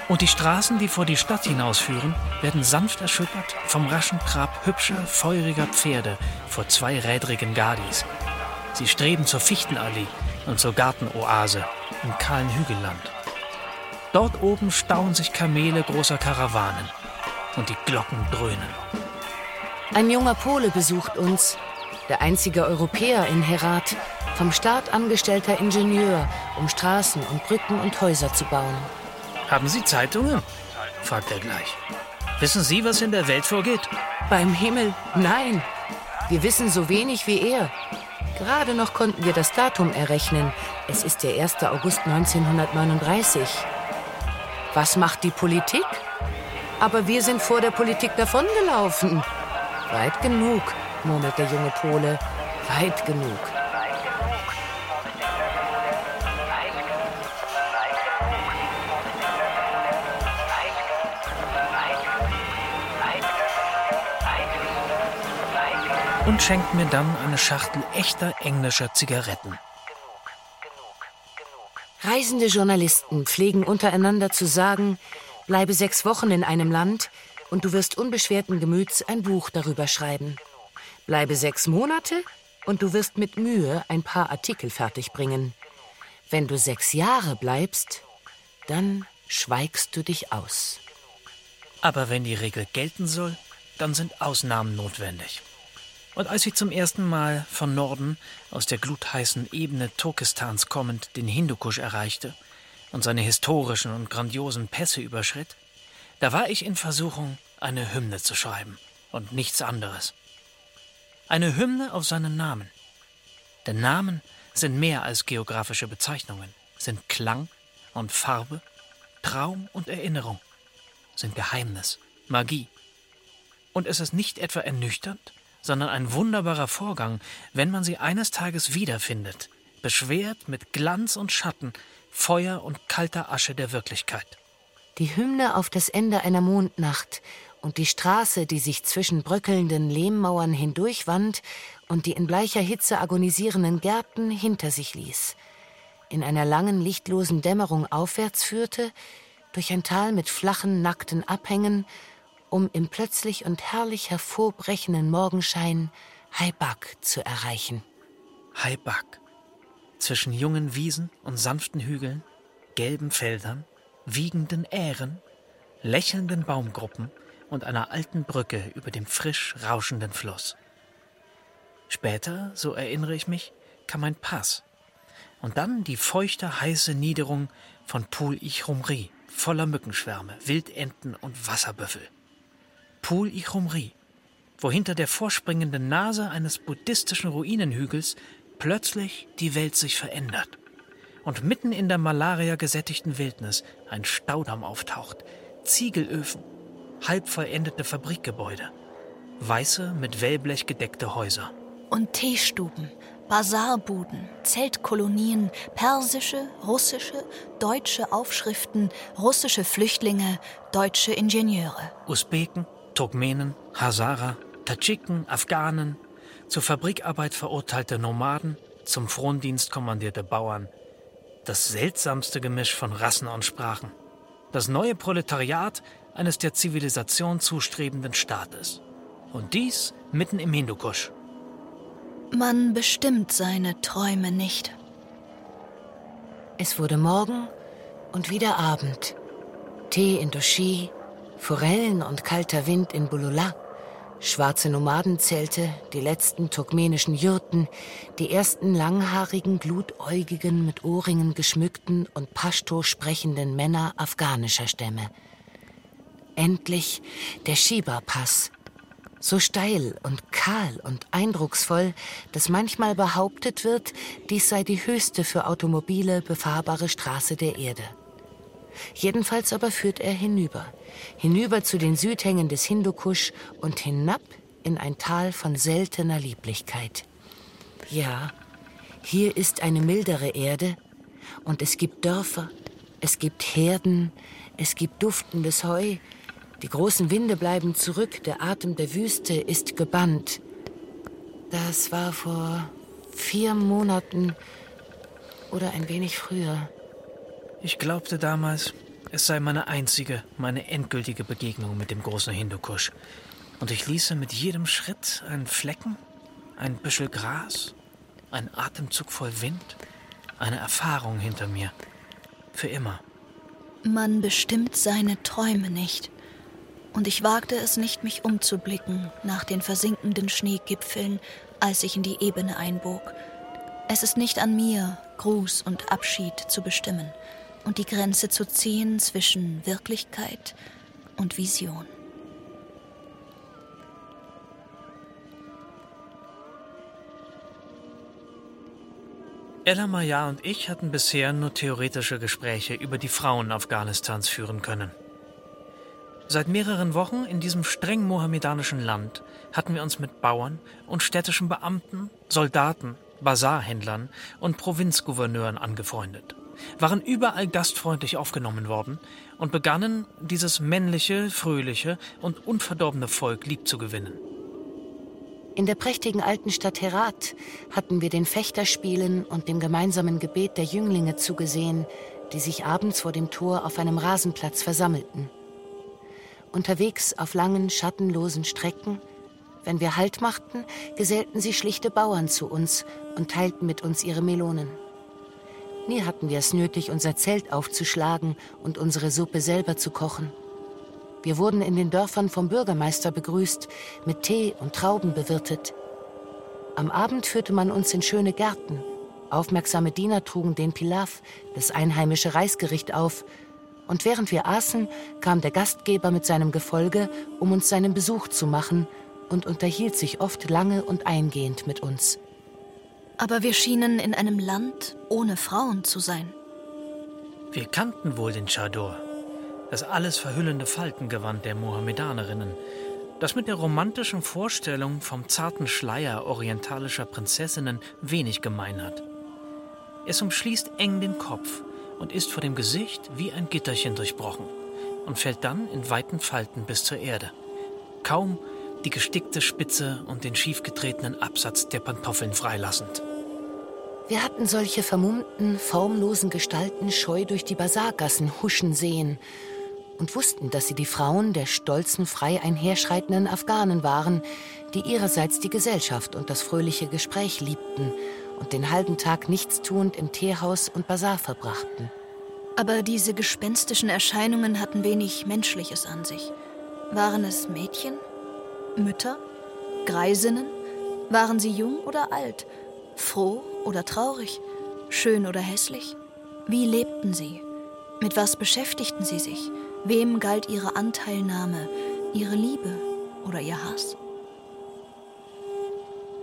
Und die Straßen, die vor die Stadt hinausführen, werden sanft erschüttert vom raschen Trab hübscher, feuriger Pferde vor zweirädrigen Gadis. Sie streben zur Fichtenallee und zur Gartenoase im kahlen Hügelland. Dort oben stauen sich Kamele großer Karawanen und die Glocken dröhnen. Ein junger Pole besucht uns, der einzige Europäer in Herat, vom Staat angestellter Ingenieur, um Straßen und Brücken und Häuser zu bauen. Haben Sie Zeitungen? fragt er gleich. Wissen Sie, was in der Welt vorgeht? Beim Himmel, nein. Wir wissen so wenig wie er. Gerade noch konnten wir das Datum errechnen. Es ist der 1. August 1939. Was macht die Politik? Aber wir sind vor der Politik davongelaufen. Weit genug, murmelt der junge Pole. Weit genug. Und schenkt mir dann eine Schachtel echter englischer Zigaretten. Reisende Journalisten pflegen untereinander zu sagen, bleibe sechs Wochen in einem Land und du wirst unbeschwerten Gemüts ein Buch darüber schreiben. Bleibe sechs Monate und du wirst mit Mühe ein paar Artikel fertigbringen. Wenn du sechs Jahre bleibst, dann schweigst du dich aus. Aber wenn die Regel gelten soll, dann sind Ausnahmen notwendig. Und als ich zum ersten Mal von Norden, aus der glutheißen Ebene Turkestans kommend, den Hindukusch erreichte und seine historischen und grandiosen Pässe überschritt, da war ich in Versuchung, eine Hymne zu schreiben und nichts anderes. Eine Hymne auf seinen Namen. Denn Namen sind mehr als geografische Bezeichnungen, sind Klang und Farbe, Traum und Erinnerung, sind Geheimnis, Magie. Und es ist nicht etwa ernüchternd, sondern ein wunderbarer Vorgang, wenn man sie eines Tages wiederfindet, beschwert mit Glanz und Schatten, Feuer und kalter Asche der Wirklichkeit. Die Hymne auf das Ende einer Mondnacht und die Straße, die sich zwischen bröckelnden Lehmmauern hindurchwand und die in bleicher Hitze agonisierenden Gärten hinter sich ließ, in einer langen, lichtlosen Dämmerung aufwärts führte, durch ein Tal mit flachen, nackten Abhängen um im plötzlich und herrlich hervorbrechenden Morgenschein Haibak zu erreichen. Haibak. Zwischen jungen Wiesen und sanften Hügeln, gelben Feldern, wiegenden Ähren, lächelnden Baumgruppen und einer alten Brücke über dem frisch rauschenden Fluss. Später, so erinnere ich mich, kam ein Pass. Und dann die feuchte, heiße Niederung von Pul Ichumri, voller Mückenschwärme, Wildenten und Wasserbüffel. Pul Ichumri, wo hinter der vorspringenden Nase eines buddhistischen Ruinenhügels plötzlich die Welt sich verändert und mitten in der Malaria gesättigten Wildnis ein Staudamm auftaucht, Ziegelöfen, halb vollendete Fabrikgebäude, weiße mit Wellblech gedeckte Häuser. Und Teestuben, Basarbuden, Zeltkolonien, persische, russische, deutsche Aufschriften, russische Flüchtlinge, deutsche Ingenieure. Usbeken, Turkmenen, Hazara, Tadschiken, Afghanen, zur Fabrikarbeit verurteilte Nomaden, zum Frondienst kommandierte Bauern. Das seltsamste Gemisch von Rassen und Sprachen. Das neue Proletariat eines der Zivilisation zustrebenden Staates. Und dies mitten im Hindukusch. Man bestimmt seine Träume nicht. Es wurde Morgen und wieder Abend. Tee in Doshi, Forellen und kalter Wind in Bulula, schwarze Nomadenzelte, die letzten turkmenischen Jurten, die ersten langhaarigen, glutäugigen, mit Ohrringen geschmückten und Pashto sprechenden Männer afghanischer Stämme. Endlich der Shiba-Pass, so steil und kahl und eindrucksvoll, dass manchmal behauptet wird, dies sei die höchste für Automobile befahrbare Straße der Erde. Jedenfalls aber führt er hinüber, hinüber zu den Südhängen des Hindukusch und hinab in ein Tal von seltener Lieblichkeit. Ja, hier ist eine mildere Erde, und es gibt Dörfer, es gibt Herden, es gibt duftendes Heu, die großen Winde bleiben zurück, der Atem der Wüste ist gebannt. Das war vor vier Monaten oder ein wenig früher. Ich glaubte damals, es sei meine einzige, meine endgültige Begegnung mit dem großen Hindukusch. Und ich ließe mit jedem Schritt einen Flecken, ein Büschel Gras, einen Atemzug voll Wind, eine Erfahrung hinter mir. Für immer. Man bestimmt seine Träume nicht und ich wagte es nicht, mich umzublicken nach den versinkenden Schneegipfeln, als ich in die Ebene einbog. Es ist nicht an mir, Gruß und Abschied zu bestimmen und die Grenze zu ziehen zwischen Wirklichkeit und Vision. Ella Maya und ich hatten bisher nur theoretische Gespräche über die Frauen Afghanistans führen können. Seit mehreren Wochen in diesem streng mohammedanischen Land hatten wir uns mit Bauern und städtischen Beamten, Soldaten, Bazarhändlern und Provinzgouverneuren angefreundet, waren überall gastfreundlich aufgenommen worden und begannen, dieses männliche, fröhliche und unverdorbene Volk liebzugewinnen. In der prächtigen alten Stadt Herat hatten wir den Fechterspielen und dem gemeinsamen Gebet der Jünglinge zugesehen, die sich abends vor dem Tor auf einem Rasenplatz versammelten. Unterwegs auf langen, schattenlosen Strecken, wenn wir Halt machten, gesellten sie schlichte Bauern zu uns und teilten mit uns ihre Melonen. Nie hatten wir es nötig, unser Zelt aufzuschlagen und unsere Suppe selber zu kochen. Wir wurden in den Dörfern vom Bürgermeister begrüßt, mit Tee und Trauben bewirtet. Am Abend führte man uns in schöne Gärten. Aufmerksame Diener trugen den Pilaf, das einheimische Reisgericht, auf und während wir aßen, kam der Gastgeber mit seinem Gefolge, um uns seinen Besuch zu machen und unterhielt sich oft lange und eingehend mit uns. Aber wir schienen in einem Land ohne Frauen zu sein. Wir kannten wohl den Chador, das alles verhüllende Faltengewand der Mohammedanerinnen, das mit der romantischen Vorstellung vom zarten Schleier orientalischer Prinzessinnen wenig gemein hat. Es umschließt eng den Kopf und ist vor dem Gesicht wie ein Gitterchen durchbrochen und fällt dann in weiten Falten bis zur Erde. Kaum die gestickte Spitze und den schiefgetretenen Absatz der Pantoffeln freilassend. Wir hatten solche vermummten, formlosen Gestalten scheu durch die Basargassen huschen sehen und wussten, dass sie die Frauen der stolzen, frei einherschreitenden Afghanen waren, die ihrerseits die Gesellschaft und das fröhliche Gespräch liebten und den halben Tag nichtstuend im Teehaus und Bazar verbrachten. Aber diese gespenstischen Erscheinungen hatten wenig Menschliches an sich. Waren es Mädchen? Mütter? Greisinnen? Waren sie jung oder alt? Froh oder traurig? Schön oder hässlich? Wie lebten sie? Mit was beschäftigten sie sich? Wem galt ihre Anteilnahme, ihre Liebe oder ihr Hass?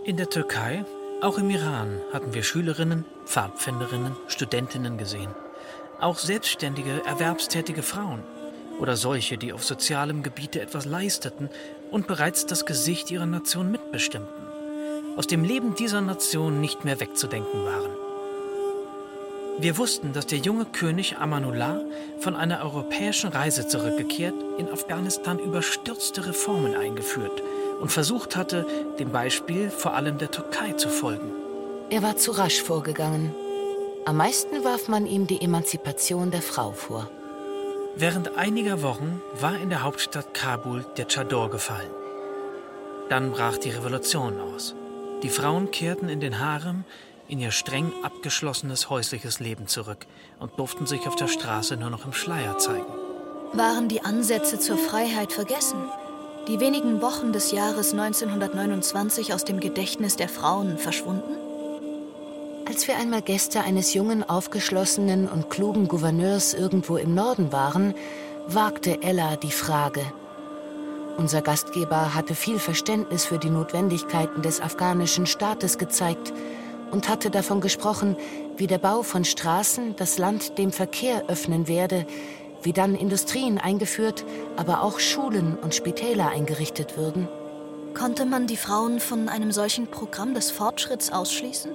In der Türkei auch im Iran hatten wir Schülerinnen, Pfadfinderinnen, Studentinnen gesehen. Auch selbstständige, erwerbstätige Frauen oder solche, die auf sozialem Gebiete etwas leisteten und bereits das Gesicht ihrer Nation mitbestimmten, aus dem Leben dieser Nation nicht mehr wegzudenken waren. Wir wussten, dass der junge König Amanullah von einer europäischen Reise zurückgekehrt in Afghanistan überstürzte Reformen eingeführt und versucht hatte, dem Beispiel vor allem der Türkei zu folgen. Er war zu rasch vorgegangen. Am meisten warf man ihm die Emanzipation der Frau vor. Während einiger Wochen war in der Hauptstadt Kabul der Chador gefallen. Dann brach die Revolution aus. Die Frauen kehrten in den Harem in ihr streng abgeschlossenes häusliches Leben zurück und durften sich auf der Straße nur noch im Schleier zeigen. Waren die Ansätze zur Freiheit vergessen? Die wenigen Wochen des Jahres 1929 aus dem Gedächtnis der Frauen verschwunden? Als wir einmal Gäste eines jungen, aufgeschlossenen und klugen Gouverneurs irgendwo im Norden waren, wagte Ella die Frage. Unser Gastgeber hatte viel Verständnis für die Notwendigkeiten des afghanischen Staates gezeigt und hatte davon gesprochen, wie der Bau von Straßen das Land dem Verkehr öffnen werde, wie dann Industrien eingeführt, aber auch Schulen und Spitäler eingerichtet würden. Konnte man die Frauen von einem solchen Programm des Fortschritts ausschließen?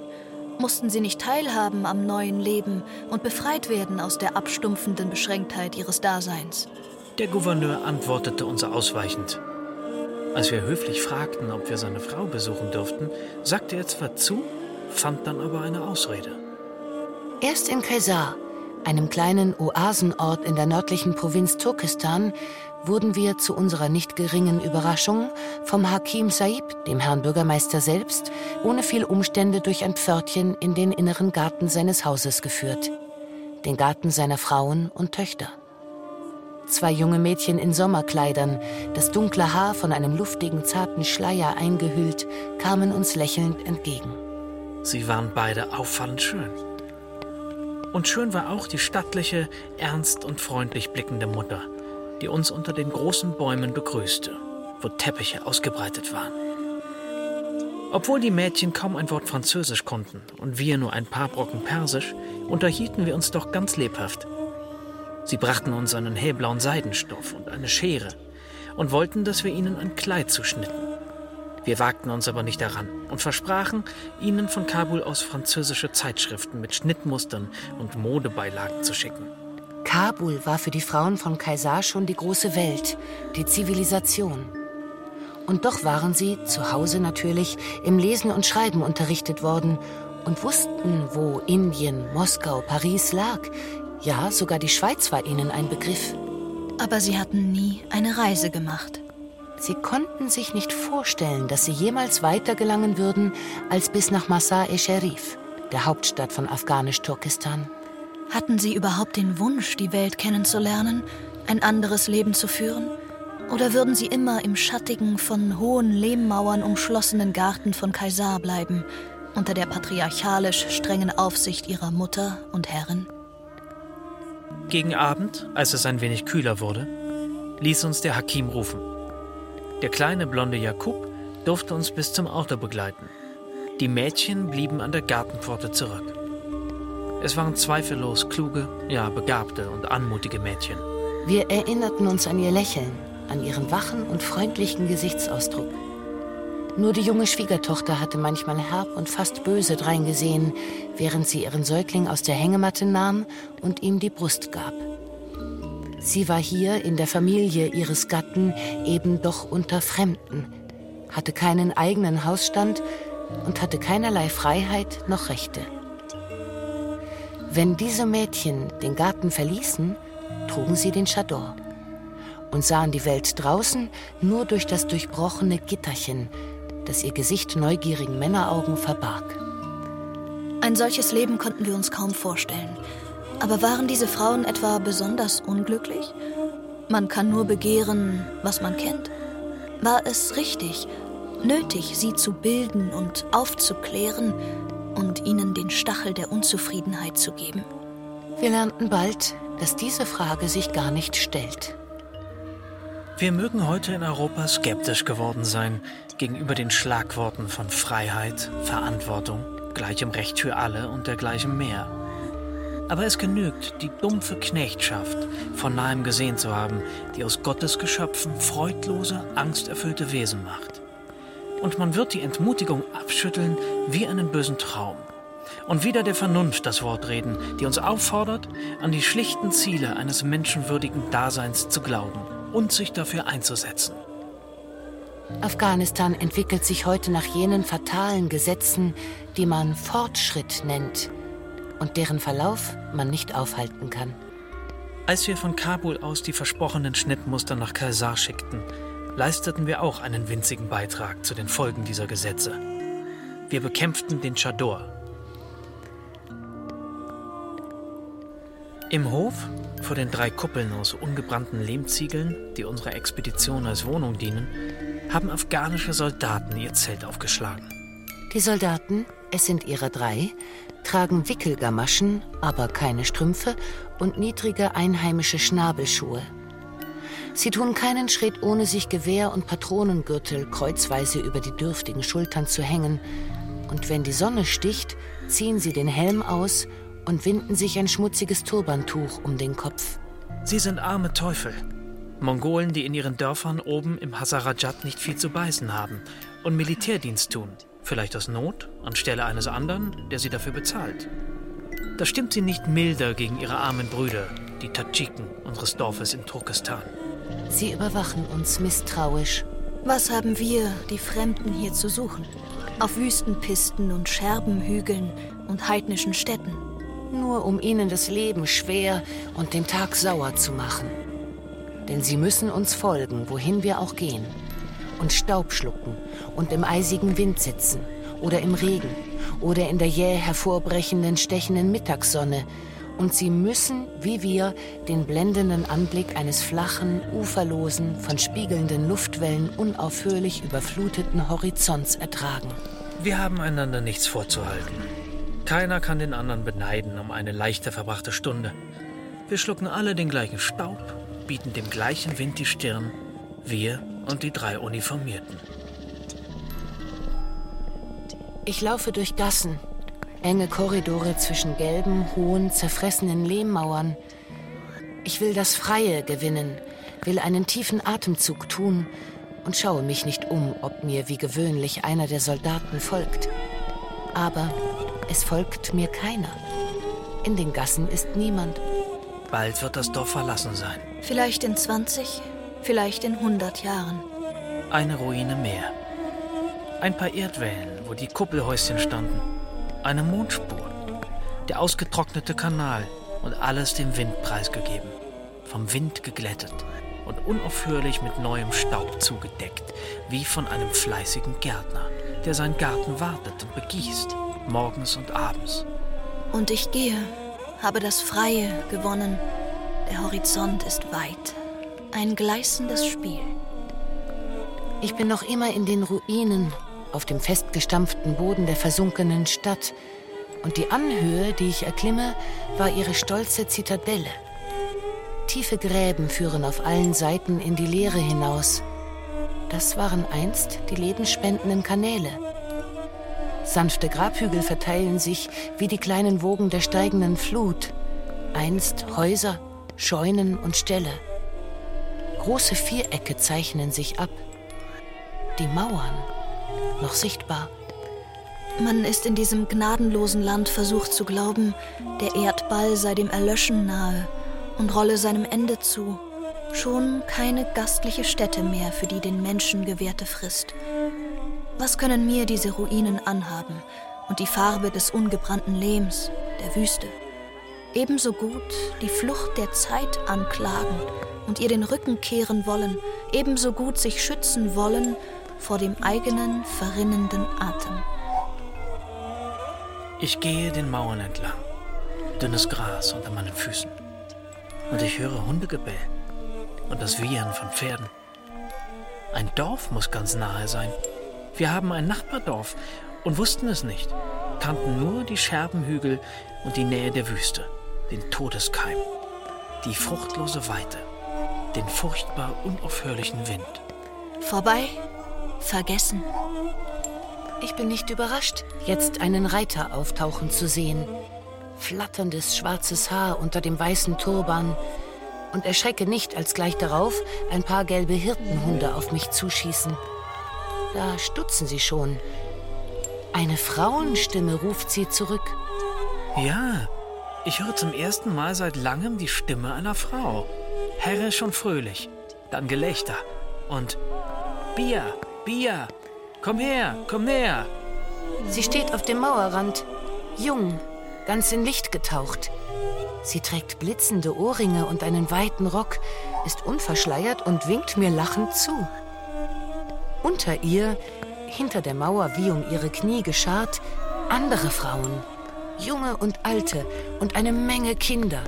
Mussten sie nicht teilhaben am neuen Leben und befreit werden aus der abstumpfenden Beschränktheit ihres Daseins? Der Gouverneur antwortete uns ausweichend. Als wir höflich fragten, ob wir seine Frau besuchen dürften, sagte er zwar zu, fand dann aber eine Ausrede. Erst in Kaisar, einem kleinen Oasenort in der nördlichen Provinz Turkestan, wurden wir zu unserer nicht geringen Überraschung vom Hakim Saib, dem Herrn Bürgermeister selbst, ohne viel Umstände durch ein Pförtchen in den inneren Garten seines Hauses geführt. Den Garten seiner Frauen und Töchter. Zwei junge Mädchen in Sommerkleidern, das dunkle Haar von einem luftigen, zarten Schleier eingehüllt, kamen uns lächelnd entgegen. Sie waren beide auffallend schön. Und schön war auch die stattliche, ernst und freundlich blickende Mutter, die uns unter den großen Bäumen begrüßte, wo Teppiche ausgebreitet waren. Obwohl die Mädchen kaum ein Wort Französisch konnten und wir nur ein paar Brocken Persisch, unterhielten wir uns doch ganz lebhaft. Sie brachten uns einen hellblauen Seidenstoff und eine Schere und wollten, dass wir ihnen ein Kleid zuschnitten. Wir wagten uns aber nicht daran und versprachen, ihnen von Kabul aus französische Zeitschriften mit Schnittmustern und Modebeilagen zu schicken. Kabul war für die Frauen von Kaisar schon die große Welt, die Zivilisation. Und doch waren sie, zu Hause natürlich, im Lesen und Schreiben unterrichtet worden und wussten, wo Indien, Moskau, Paris lag. Ja, sogar die Schweiz war ihnen ein Begriff. Aber sie hatten nie eine Reise gemacht. Sie konnten sich nicht vorstellen, dass sie jemals weiter gelangen würden als bis nach Masar-e-Sharif, der Hauptstadt von Afghanisch-Turkestan. Hatten sie überhaupt den Wunsch, die Welt kennenzulernen, ein anderes Leben zu führen? Oder würden sie immer im schattigen, von hohen Lehmmauern umschlossenen Garten von Kaisar bleiben, unter der patriarchalisch strengen Aufsicht ihrer Mutter und Herrin? Gegen Abend, als es ein wenig kühler wurde, ließ uns der Hakim rufen. Der kleine blonde Jakub durfte uns bis zum Auto begleiten. Die Mädchen blieben an der Gartenpforte zurück. Es waren zweifellos kluge, ja begabte und anmutige Mädchen. Wir erinnerten uns an ihr Lächeln, an ihren wachen und freundlichen Gesichtsausdruck. Nur die junge Schwiegertochter hatte manchmal herb und fast böse dreingesehen, während sie ihren Säugling aus der Hängematte nahm und ihm die Brust gab. Sie war hier in der Familie ihres Gatten eben doch unter Fremden, hatte keinen eigenen Hausstand und hatte keinerlei Freiheit noch Rechte. Wenn diese Mädchen den Garten verließen, trugen sie den Chador und sahen die Welt draußen nur durch das durchbrochene Gitterchen, das ihr Gesicht neugierigen Männeraugen verbarg. Ein solches Leben konnten wir uns kaum vorstellen. Aber waren diese Frauen etwa besonders unglücklich? Man kann nur begehren, was man kennt. War es richtig, nötig, sie zu bilden und aufzuklären und ihnen den Stachel der Unzufriedenheit zu geben? Wir lernten bald, dass diese Frage sich gar nicht stellt. Wir mögen heute in Europa skeptisch geworden sein gegenüber den Schlagworten von Freiheit, Verantwortung, gleichem Recht für alle und dergleichen mehr. Aber es genügt, die dumpfe Knechtschaft von nahem gesehen zu haben, die aus Gottes Geschöpfen freudlose, angsterfüllte Wesen macht. Und man wird die Entmutigung abschütteln wie einen bösen Traum. Und wieder der Vernunft das Wort reden, die uns auffordert, an die schlichten Ziele eines menschenwürdigen Daseins zu glauben und sich dafür einzusetzen. Afghanistan entwickelt sich heute nach jenen fatalen Gesetzen, die man Fortschritt nennt und deren Verlauf man nicht aufhalten kann. Als wir von Kabul aus die versprochenen Schnittmuster nach Kaisar schickten, leisteten wir auch einen winzigen Beitrag zu den Folgen dieser Gesetze. Wir bekämpften den Chador. Im Hof Vor den drei Kuppeln aus ungebrannten Lehmziegeln, die unserer Expedition als Wohnung dienen, haben afghanische Soldaten ihr Zelt aufgeschlagen. Die Soldaten, es sind ihre drei, tragen Wickelgamaschen, aber keine Strümpfe und niedrige einheimische Schnabelschuhe. Sie tun keinen Schritt, ohne sich Gewehr und Patronengürtel kreuzweise über die dürftigen Schultern zu hängen. Und wenn die Sonne sticht, ziehen sie den Helm aus und winden sich ein schmutziges Turbantuch um den Kopf. Sie sind arme Teufel. Mongolen, die in ihren Dörfern oben im Hazarajat nicht viel zu beißen haben und Militärdienst tun. Vielleicht aus Not, anstelle eines anderen, der sie dafür bezahlt. Da stimmt sie nicht milder gegen ihre armen Brüder, die Tadschiken unseres Dorfes in Turkestan. Sie überwachen uns misstrauisch. Was haben wir, die Fremden, hier zu suchen? Auf Wüstenpisten und Scherbenhügeln und heidnischen Städten. Nur um ihnen das Leben schwer und den Tag sauer zu machen. Denn sie müssen uns folgen, wohin wir auch gehen. Und Staub schlucken und im eisigen Wind sitzen oder im Regen oder in der jäh hervorbrechenden, stechenden Mittagssonne. Und sie müssen, wie wir, den blendenden Anblick eines flachen, uferlosen, von spiegelnden Luftwellen unaufhörlich überfluteten Horizonts ertragen. Wir haben einander nichts vorzuhalten. Keiner kann den anderen beneiden um eine leichter verbrachte Stunde. Wir schlucken alle den gleichen Staub, bieten dem gleichen Wind die Stirn, wir und die drei Uniformierten. Ich laufe durch Gassen, enge Korridore zwischen gelben, hohen, zerfressenen Lehmmauern. Ich will das Freie gewinnen, will einen tiefen Atemzug tun und schaue mich nicht um, ob mir wie gewöhnlich einer der Soldaten folgt. Aber es folgt mir keiner. In den Gassen ist niemand. Bald wird das Dorf verlassen sein. Vielleicht in 20, vielleicht in 100 Jahren. Eine Ruine mehr. Ein paar Erdwellen, wo die Kuppelhäuschen standen. Eine Mondspur. Der ausgetrocknete Kanal und alles dem Wind preisgegeben. Vom Wind geglättet und unaufhörlich mit neuem Staub zugedeckt, wie von einem fleißigen Gärtner, der seinen Garten wartet und begießt, morgens und abends. Und ich gehe, habe das Freie gewonnen. Der Horizont ist weit. Ein gleißendes Spiel. Ich bin noch immer in den Ruinen, auf dem festgestampften Boden der versunkenen Stadt. Und die Anhöhe, die ich erklimme, war ihre stolze Zitadelle. Tiefe Gräben führen auf allen Seiten in die Leere hinaus. Das waren einst die lebensspendenden Kanäle. Sanfte Grabhügel verteilen sich wie die kleinen Wogen der steigenden Flut. Einst Häuser, Scheunen und Ställe. Große Vierecke zeichnen sich ab. Die Mauern, noch sichtbar. Man ist in diesem gnadenlosen Land versucht zu glauben, der Erdball sei dem Erlöschen nahe und rolle seinem Ende zu. Schon keine gastliche Stätte mehr für die den Menschen gewährte Frist. Was können mir diese Ruinen anhaben und die Farbe des ungebrannten Lehms, der Wüste? Ebenso gut die Flucht der Zeit anklagen und ihr den Rücken kehren wollen, ebenso gut sich schützen wollen vor dem eigenen verrinnenden Atem. Ich gehe den Mauern entlang, dünnes Gras unter meinen Füßen. Und ich höre Hundegebell und das Wiehern von Pferden. Ein Dorf muss ganz nahe sein. Wir haben ein Nachbardorf und wussten es nicht, kannten nur die Scherbenhügel und die Nähe der Wüste, den Todeskeim, die fruchtlose Weite, den furchtbar unaufhörlichen Wind. Vorbei, vergessen. Ich bin nicht überrascht, jetzt einen Reiter auftauchen zu sehen. Flatterndes schwarzes Haar unter dem weißen Turban. Und erschrecke nicht, als gleich darauf ein paar gelbe Hirtenhunde auf mich zuschießen. Da stutzen sie schon. Eine Frauenstimme ruft sie zurück. Ja, ich höre zum ersten Mal seit langem die Stimme einer Frau. Herrisch und fröhlich, dann Gelächter und Bia, Bia, komm her, komm näher. Sie steht auf dem Mauerrand, jung, ganz in Licht getaucht. Sie trägt blitzende Ohrringe und einen weiten Rock, ist unverschleiert und winkt mir lachend zu. Unter ihr, hinter der Mauer wie um ihre Knie geschart, andere Frauen, junge und alte und eine Menge Kinder,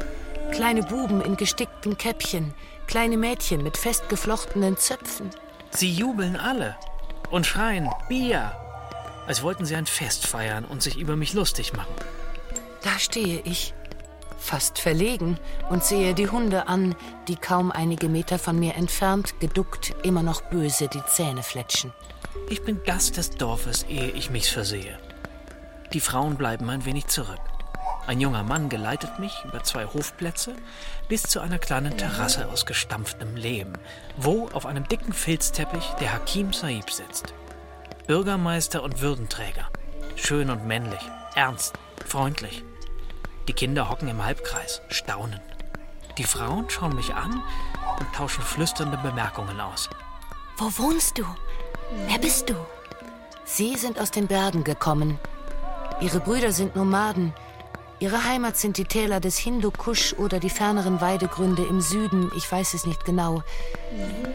Kleine Buben in gestickten Käppchen, kleine Mädchen mit festgeflochtenen Zöpfen. Sie jubeln alle und schreien Bier, als wollten sie ein Fest feiern und sich über mich lustig machen. Da stehe ich, fast verlegen, und sehe die Hunde an, die kaum einige Meter von mir entfernt, geduckt, immer noch böse die Zähne fletschen. Ich bin Gast des Dorfes, ehe ich mich versehe. Die Frauen bleiben ein wenig zurück. Ein junger Mann geleitet mich über zwei Hofplätze bis zu einer kleinen Terrasse aus gestampftem Lehm, wo auf einem dicken Filzteppich der Hakim Saib sitzt. Bürgermeister und Würdenträger. Schön und männlich, ernst, freundlich. Die Kinder hocken im Halbkreis, staunen. Die Frauen schauen mich an und tauschen flüsternde Bemerkungen aus. Wo wohnst du? Wer bist du? Sie sind aus den Bergen gekommen. Ihre Brüder sind Nomaden. Ihre Heimat sind die Täler des Hindukusch oder die ferneren Weidegründe im Süden, ich weiß es nicht genau.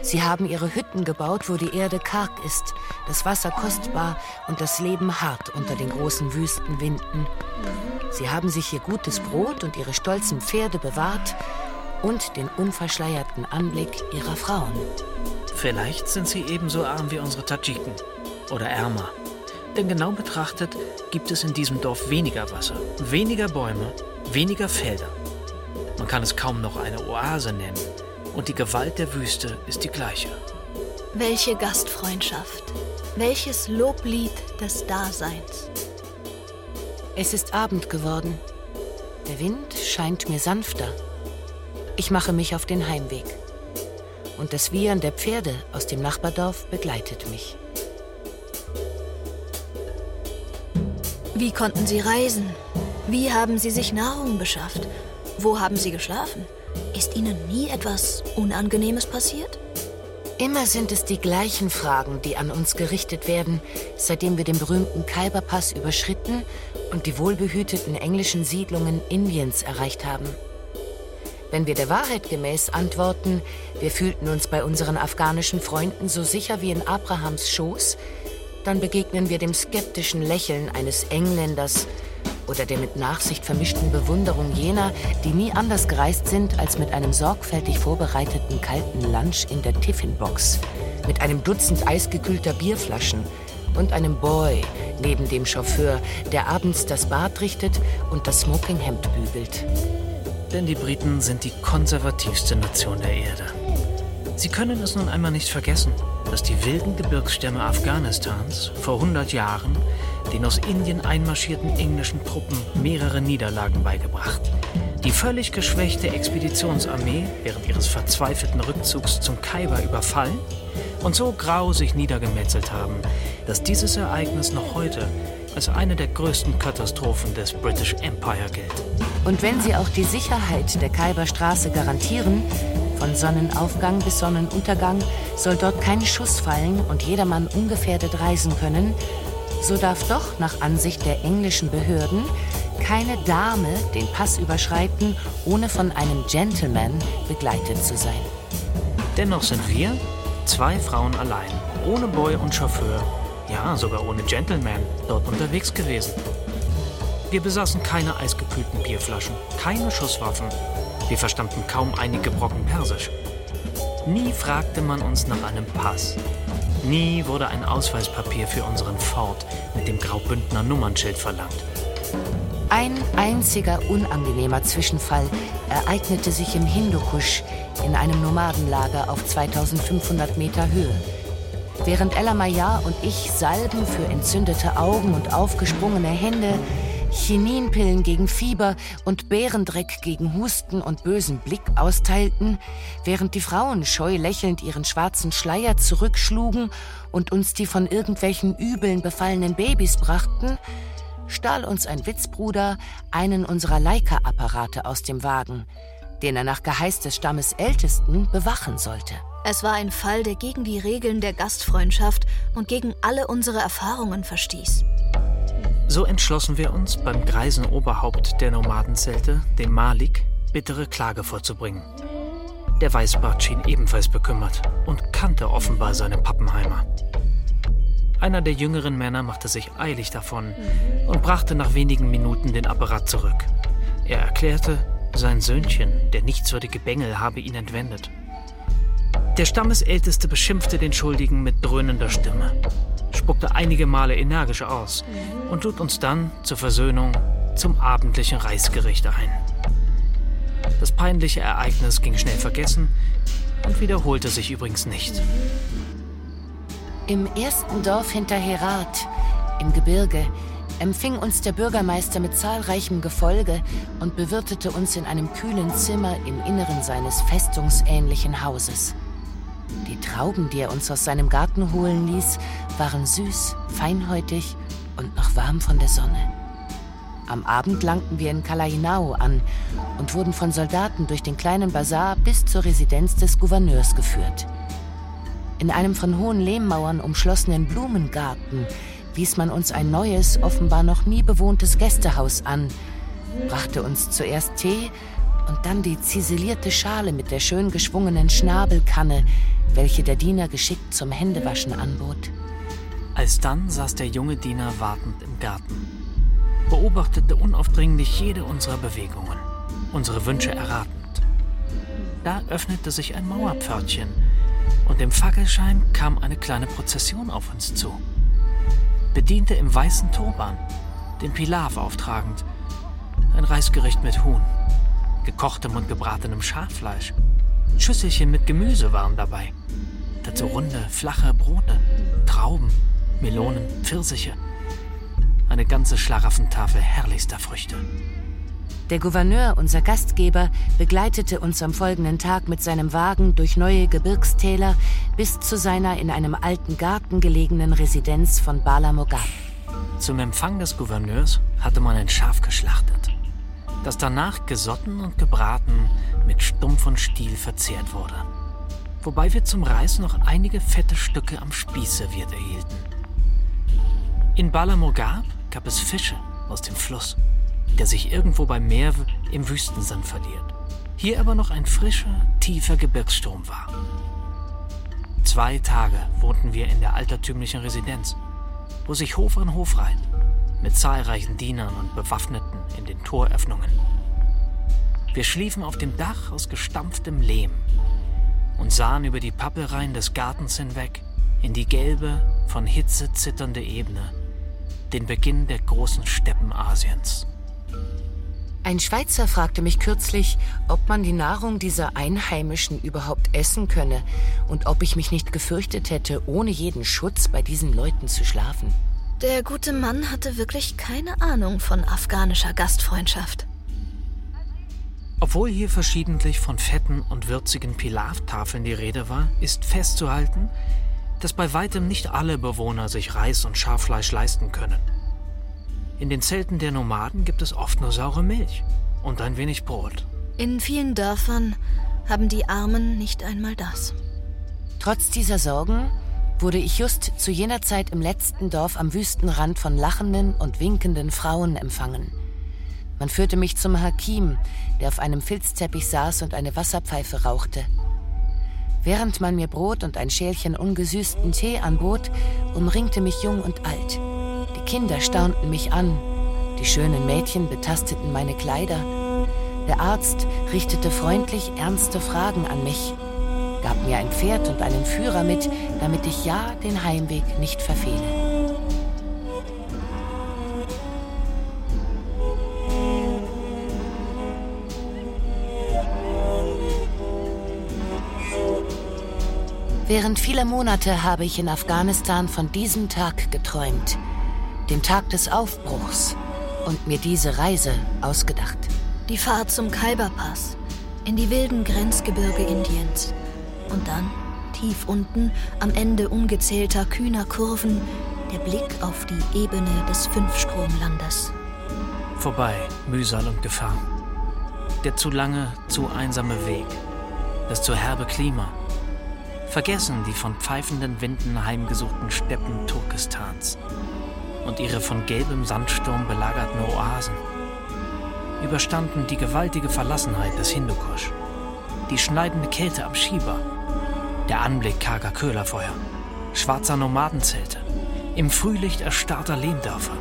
Sie haben ihre Hütten gebaut, wo die Erde karg ist, das Wasser kostbar und das Leben hart unter den großen Wüstenwinden. Sie haben sich ihr gutes Brot und ihre stolzen Pferde bewahrt und den unverschleierten Anblick ihrer Frauen. Vielleicht sind sie ebenso arm wie unsere Tadschiken oder ärmer. Denn genau betrachtet gibt es in diesem Dorf weniger Wasser, weniger Bäume, weniger Felder. Man kann es kaum noch eine Oase nennen. Und die Gewalt der Wüste ist die gleiche. Welche Gastfreundschaft, welches Loblied des Daseins. Es ist Abend geworden. Der Wind scheint mir sanfter. Ich mache mich auf den Heimweg. Und das Wiehern der Pferde aus dem Nachbardorf begleitet mich. Wie konnten Sie reisen? Wie haben Sie sich Nahrung beschafft? Wo haben Sie geschlafen? Ist Ihnen nie etwas Unangenehmes passiert? Immer sind es die gleichen Fragen, die an uns gerichtet werden, seitdem wir den berühmten Khyberpass überschritten und die wohlbehüteten englischen Siedlungen Indiens erreicht haben. Wenn wir der Wahrheit gemäß antworten, wir fühlten uns bei unseren afghanischen Freunden so sicher wie in Abrahams Schoß, dann begegnen wir dem skeptischen Lächeln eines Engländers oder der mit Nachsicht vermischten Bewunderung jener, die nie anders gereist sind als mit einem sorgfältig vorbereiteten kalten Lunch in der Tiffinbox, mit einem Dutzend eisgekühlter Bierflaschen und einem Boy neben dem Chauffeur, der abends das Bad richtet und das Smokinghemd bügelt. Denn die Briten sind die konservativste Nation der Erde. Sie können es nun einmal nicht vergessen, dass die wilden Gebirgsstämme Afghanistans vor 100 Jahren den aus Indien einmarschierten englischen Truppen mehrere Niederlagen beigebracht. Die völlig geschwächte Expeditionsarmee während ihres verzweifelten Rückzugs zum Khyber überfallen und so grau sich niedergemetzelt haben, dass dieses Ereignis noch heute als eine der größten Katastrophen des British Empire gilt. Und wenn sie auch die Sicherheit der Khyberstraße garantieren, von Sonnenaufgang bis Sonnenuntergang soll dort kein Schuss fallen und jedermann ungefährdet reisen können, so darf doch nach Ansicht der englischen Behörden keine Dame den Pass überschreiten, ohne von einem Gentleman begleitet zu sein. Dennoch sind wir, zwei Frauen allein, ohne Boy und Chauffeur, ja sogar ohne Gentleman, dort unterwegs gewesen. Wir besaßen keine eisgekühlten Bierflaschen, keine Schusswaffen wir verstanden kaum einige Brocken Persisch. Nie fragte man uns nach einem Pass. Nie wurde ein Ausweispapier für unseren Ford mit dem Graubündner Nummernschild verlangt. Ein einziger unangenehmer Zwischenfall ereignete sich im Hindukusch in einem Nomadenlager auf 2500 Meter Höhe. Während Ella Mayar und ich Salben für entzündete Augen und aufgesprungene Hände Chininpillen gegen Fieber und Bärendreck gegen Husten und bösen Blick austeilten, während die Frauen scheu lächelnd ihren schwarzen Schleier zurückschlugen und uns die von irgendwelchen Übeln befallenen Babys brachten, stahl uns ein Witzbruder einen unserer Leica-Apparate aus dem Wagen, den er nach Geheiß des Stammes Ältesten bewachen sollte. Es war ein Fall, der gegen die Regeln der Gastfreundschaft und gegen alle unsere Erfahrungen verstieß. So entschlossen wir uns, beim greisen Oberhaupt der Nomadenzelte, dem Malik, bittere Klage vorzubringen. Der Weißbart schien ebenfalls bekümmert und kannte offenbar seine Pappenheimer. Einer der jüngeren Männer machte sich eilig davon und brachte nach wenigen Minuten den Apparat zurück. Er erklärte, Sein Söhnchen, der nichtswürdige Bengel, habe ihn entwendet. Der Stammesälteste beschimpfte den Schuldigen mit dröhnender Stimme, spuckte einige Male energisch aus und lud uns dann zur Versöhnung zum abendlichen Reisgericht ein. Das peinliche Ereignis ging schnell vergessen und wiederholte sich übrigens nicht. Im ersten Dorf hinter Herat, im Gebirge, empfing uns der Bürgermeister mit zahlreichem Gefolge und bewirtete uns in einem kühlen Zimmer im Inneren seines festungsähnlichen Hauses. Die Trauben, die er uns aus seinem Garten holen ließ, waren süß, feinhäutig und noch warm von der Sonne. Am Abend langten wir in Kalainao an und wurden von Soldaten durch den kleinen Bazar bis zur Residenz des Gouverneurs geführt. In einem von hohen Lehmmauern umschlossenen Blumengarten wies man uns ein neues, offenbar noch nie bewohntes Gästehaus an, brachte uns zuerst Tee und dann die ziselierte Schale mit der schön geschwungenen Schnabelkanne, welche der Diener geschickt zum Händewaschen anbot. Alsdann saß der junge Diener wartend im Garten, beobachtete unaufdringlich jede unserer Bewegungen, unsere Wünsche erratend. Da öffnete sich ein Mauerpförtchen und im Fackelschein kam eine kleine Prozession auf uns zu. Bediente im weißen Turban, den Pilav auftragend, ein Reisgericht mit Huhn, gekochtem und gebratenem Schaffleisch, Schüsselchen mit Gemüse waren dabei, dazu runde, flache Brote, Trauben, Melonen, Pfirsiche, eine ganze Schlaraffentafel herrlichster Früchte. Der Gouverneur, unser Gastgeber, begleitete uns am folgenden Tag mit seinem Wagen durch neue Gebirgstäler bis zu seiner in einem alten Garten gelegenen Residenz von Bala Mogab. Zum Empfang des Gouverneurs hatte man ein Schaf geschlachtet, das danach gesotten und gebraten mit Stumpf und Stiel verzehrt wurde. Wobei wir zum Reis noch einige fette Stücke am Spieß serviert erhielten. In Bala Mogab gab es Fische aus dem Fluss der sich irgendwo beim Meer im Wüstensand verliert. Hier aber noch ein frischer, tiefer Gebirgssturm war. Zwei Tage wohnten wir in der altertümlichen Residenz, wo sich Hof an Hof reiht, mit zahlreichen Dienern und Bewaffneten in den Toröffnungen. Wir schliefen auf dem Dach aus gestampftem Lehm und sahen über die Pappelreihen des Gartens hinweg in die gelbe, von Hitze zitternde Ebene, den Beginn der großen Steppen Asiens. Ein Schweizer fragte mich kürzlich, ob man die Nahrung dieser Einheimischen überhaupt essen könne und ob ich mich nicht gefürchtet hätte, ohne jeden Schutz bei diesen Leuten zu schlafen. Der gute Mann hatte wirklich keine Ahnung von afghanischer Gastfreundschaft. Obwohl hier verschiedentlich von fetten und würzigen Pilavtafeln die Rede war, ist festzuhalten, dass bei weitem nicht alle Bewohner sich Reis und Schaffleisch leisten können. In den Zelten der Nomaden gibt es oft nur saure Milch und ein wenig Brot. In vielen Dörfern haben die Armen nicht einmal das. Trotz dieser Sorgen wurde ich just zu jener Zeit im letzten Dorf am Wüstenrand von lachenden und winkenden Frauen empfangen. Man führte mich zum Hakim, der auf einem Filzteppich saß und eine Wasserpfeife rauchte. Während man mir Brot und ein Schälchen ungesüßten Tee anbot, umringte mich jung und alt. Kinder staunten mich an. Die schönen Mädchen betasteten meine Kleider. Der Arzt richtete freundlich ernste Fragen an mich, gab mir ein Pferd und einen Führer mit, damit ich ja den Heimweg nicht verfehle. Während vieler Monate habe ich in Afghanistan von diesem Tag geträumt den Tag des Aufbruchs und mir diese Reise ausgedacht. Die Fahrt zum Khyberpass, in die wilden Grenzgebirge Indiens. Und dann, tief unten, am Ende ungezählter kühner Kurven, der Blick auf die Ebene des Fünfstromlandes. Vorbei, Mühsal und Gefahr. Der zu lange, zu einsame Weg. Das zu herbe Klima. Vergessen die von pfeifenden Winden heimgesuchten Steppen Turkestans und ihre von gelbem Sandsturm belagerten Oasen. Überstanden die gewaltige Verlassenheit des Hindukusch, die schneidende Kälte am Schieber, der Anblick karger Köhlerfeuer, schwarzer Nomadenzelte, im Frühlicht erstarrter Lehmdörfer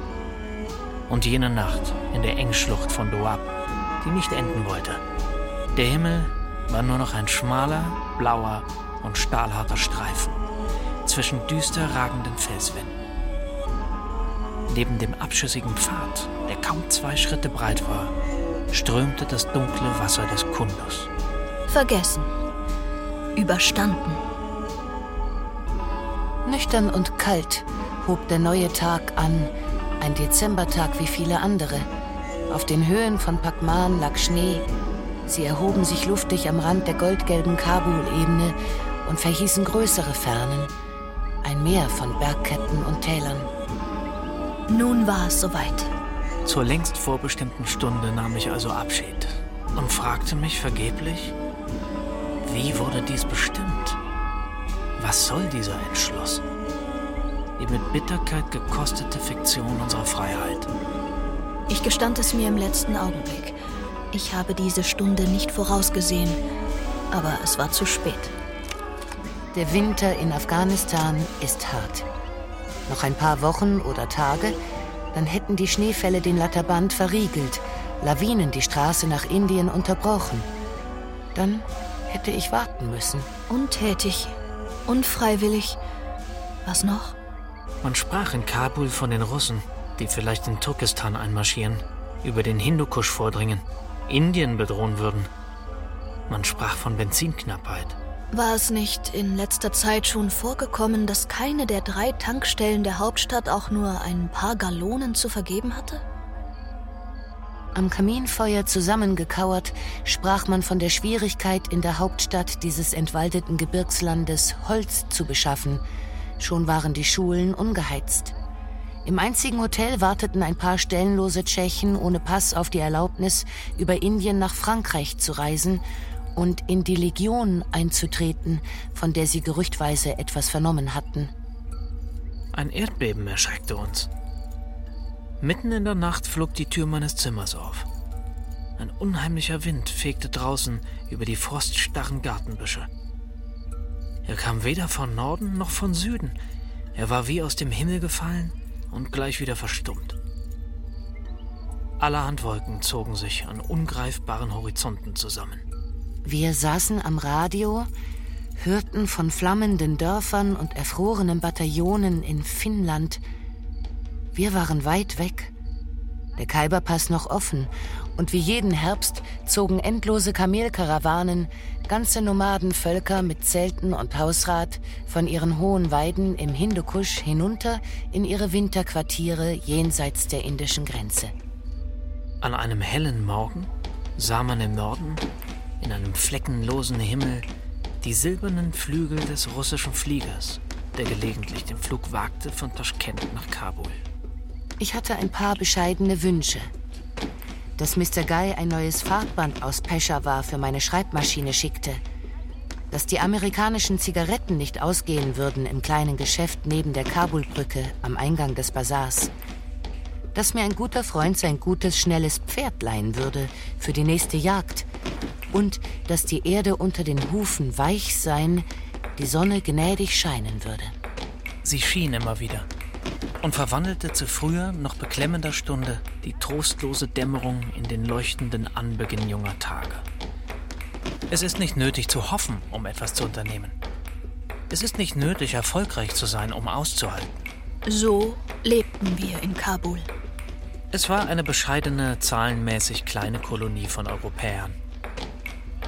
und jene Nacht in der Engschlucht von Doab, die nicht enden wollte. Der Himmel war nur noch ein schmaler, blauer und stahlharter Streifen zwischen düster ragenden Felswänden. Neben dem abschüssigen Pfad, der kaum zwei Schritte breit war, strömte das dunkle Wasser des Kundus. Vergessen. Überstanden. Nüchtern und kalt hob der neue Tag an, ein Dezembertag wie viele andere. Auf den Höhen von Pakman lag Schnee. Sie erhoben sich luftig am Rand der goldgelben Kabul-Ebene und verhießen größere Fernen. Ein Meer von Bergketten und Tälern. Nun war es soweit. Zur längst vorbestimmten Stunde nahm ich also Abschied und fragte mich vergeblich, wie wurde dies bestimmt? Was soll dieser Entschluss? Die mit Bitterkeit gekostete Fiktion unserer Freiheit. Ich gestand es mir im letzten Augenblick. Ich habe diese Stunde nicht vorausgesehen, aber es war zu spät. Der Winter in Afghanistan ist hart. Noch ein paar Wochen oder Tage, dann hätten die Schneefälle den Latterband verriegelt, Lawinen die Straße nach Indien unterbrochen. Dann hätte ich warten müssen. Untätig, unfreiwillig. Was noch? Man sprach in Kabul von den Russen, die vielleicht in Turkestan einmarschieren, über den Hindukusch vordringen, Indien bedrohen würden. Man sprach von Benzinknappheit. War es nicht in letzter Zeit schon vorgekommen, dass keine der drei Tankstellen der Hauptstadt auch nur ein paar Gallonen zu vergeben hatte? Am Kaminfeuer zusammengekauert sprach man von der Schwierigkeit, in der Hauptstadt dieses entwaldeten Gebirgslandes Holz zu beschaffen. Schon waren die Schulen ungeheizt. Im einzigen Hotel warteten ein paar stellenlose Tschechen ohne Pass auf die Erlaubnis, über Indien nach Frankreich zu reisen und in die Legion einzutreten, von der sie gerüchtweise etwas vernommen hatten. Ein Erdbeben erschreckte uns. Mitten in der Nacht flog die Tür meines Zimmers auf. Ein unheimlicher Wind fegte draußen über die froststarren Gartenbüsche. Er kam weder von Norden noch von Süden. Er war wie aus dem Himmel gefallen und gleich wieder verstummt. Allerhand Wolken zogen sich an ungreifbaren Horizonten zusammen. Wir saßen am Radio, hörten von flammenden Dörfern und erfrorenen Bataillonen in Finnland, wir waren weit weg. Der Khyberpass noch offen und wie jeden Herbst zogen endlose Kamelkarawanen, ganze Nomadenvölker mit Zelten und Hausrat von ihren hohen Weiden im Hindukusch hinunter in ihre Winterquartiere jenseits der indischen Grenze. An einem hellen Morgen sah man im Norden, in einem fleckenlosen Himmel, die silbernen Flügel des russischen Fliegers, der gelegentlich den Flug wagte von Taschkent nach Kabul. Ich hatte ein paar bescheidene Wünsche. Dass Mr. Guy ein neues Farbband aus Peshawar für meine Schreibmaschine schickte. Dass die amerikanischen Zigaretten nicht ausgehen würden im kleinen Geschäft neben der Kabulbrücke am Eingang des Bazars. Dass mir ein guter Freund sein gutes, schnelles Pferd leihen würde für die nächste Jagd. Und dass die Erde unter den Hufen weich sein, die Sonne gnädig scheinen würde. Sie schien immer wieder und verwandelte zu früher, noch beklemmender Stunde die trostlose Dämmerung in den leuchtenden Anbeginn junger Tage. Es ist nicht nötig zu hoffen, um etwas zu unternehmen. Es ist nicht nötig, erfolgreich zu sein, um auszuhalten. So lebten wir in Kabul. Es war eine bescheidene, zahlenmäßig kleine Kolonie von Europäern.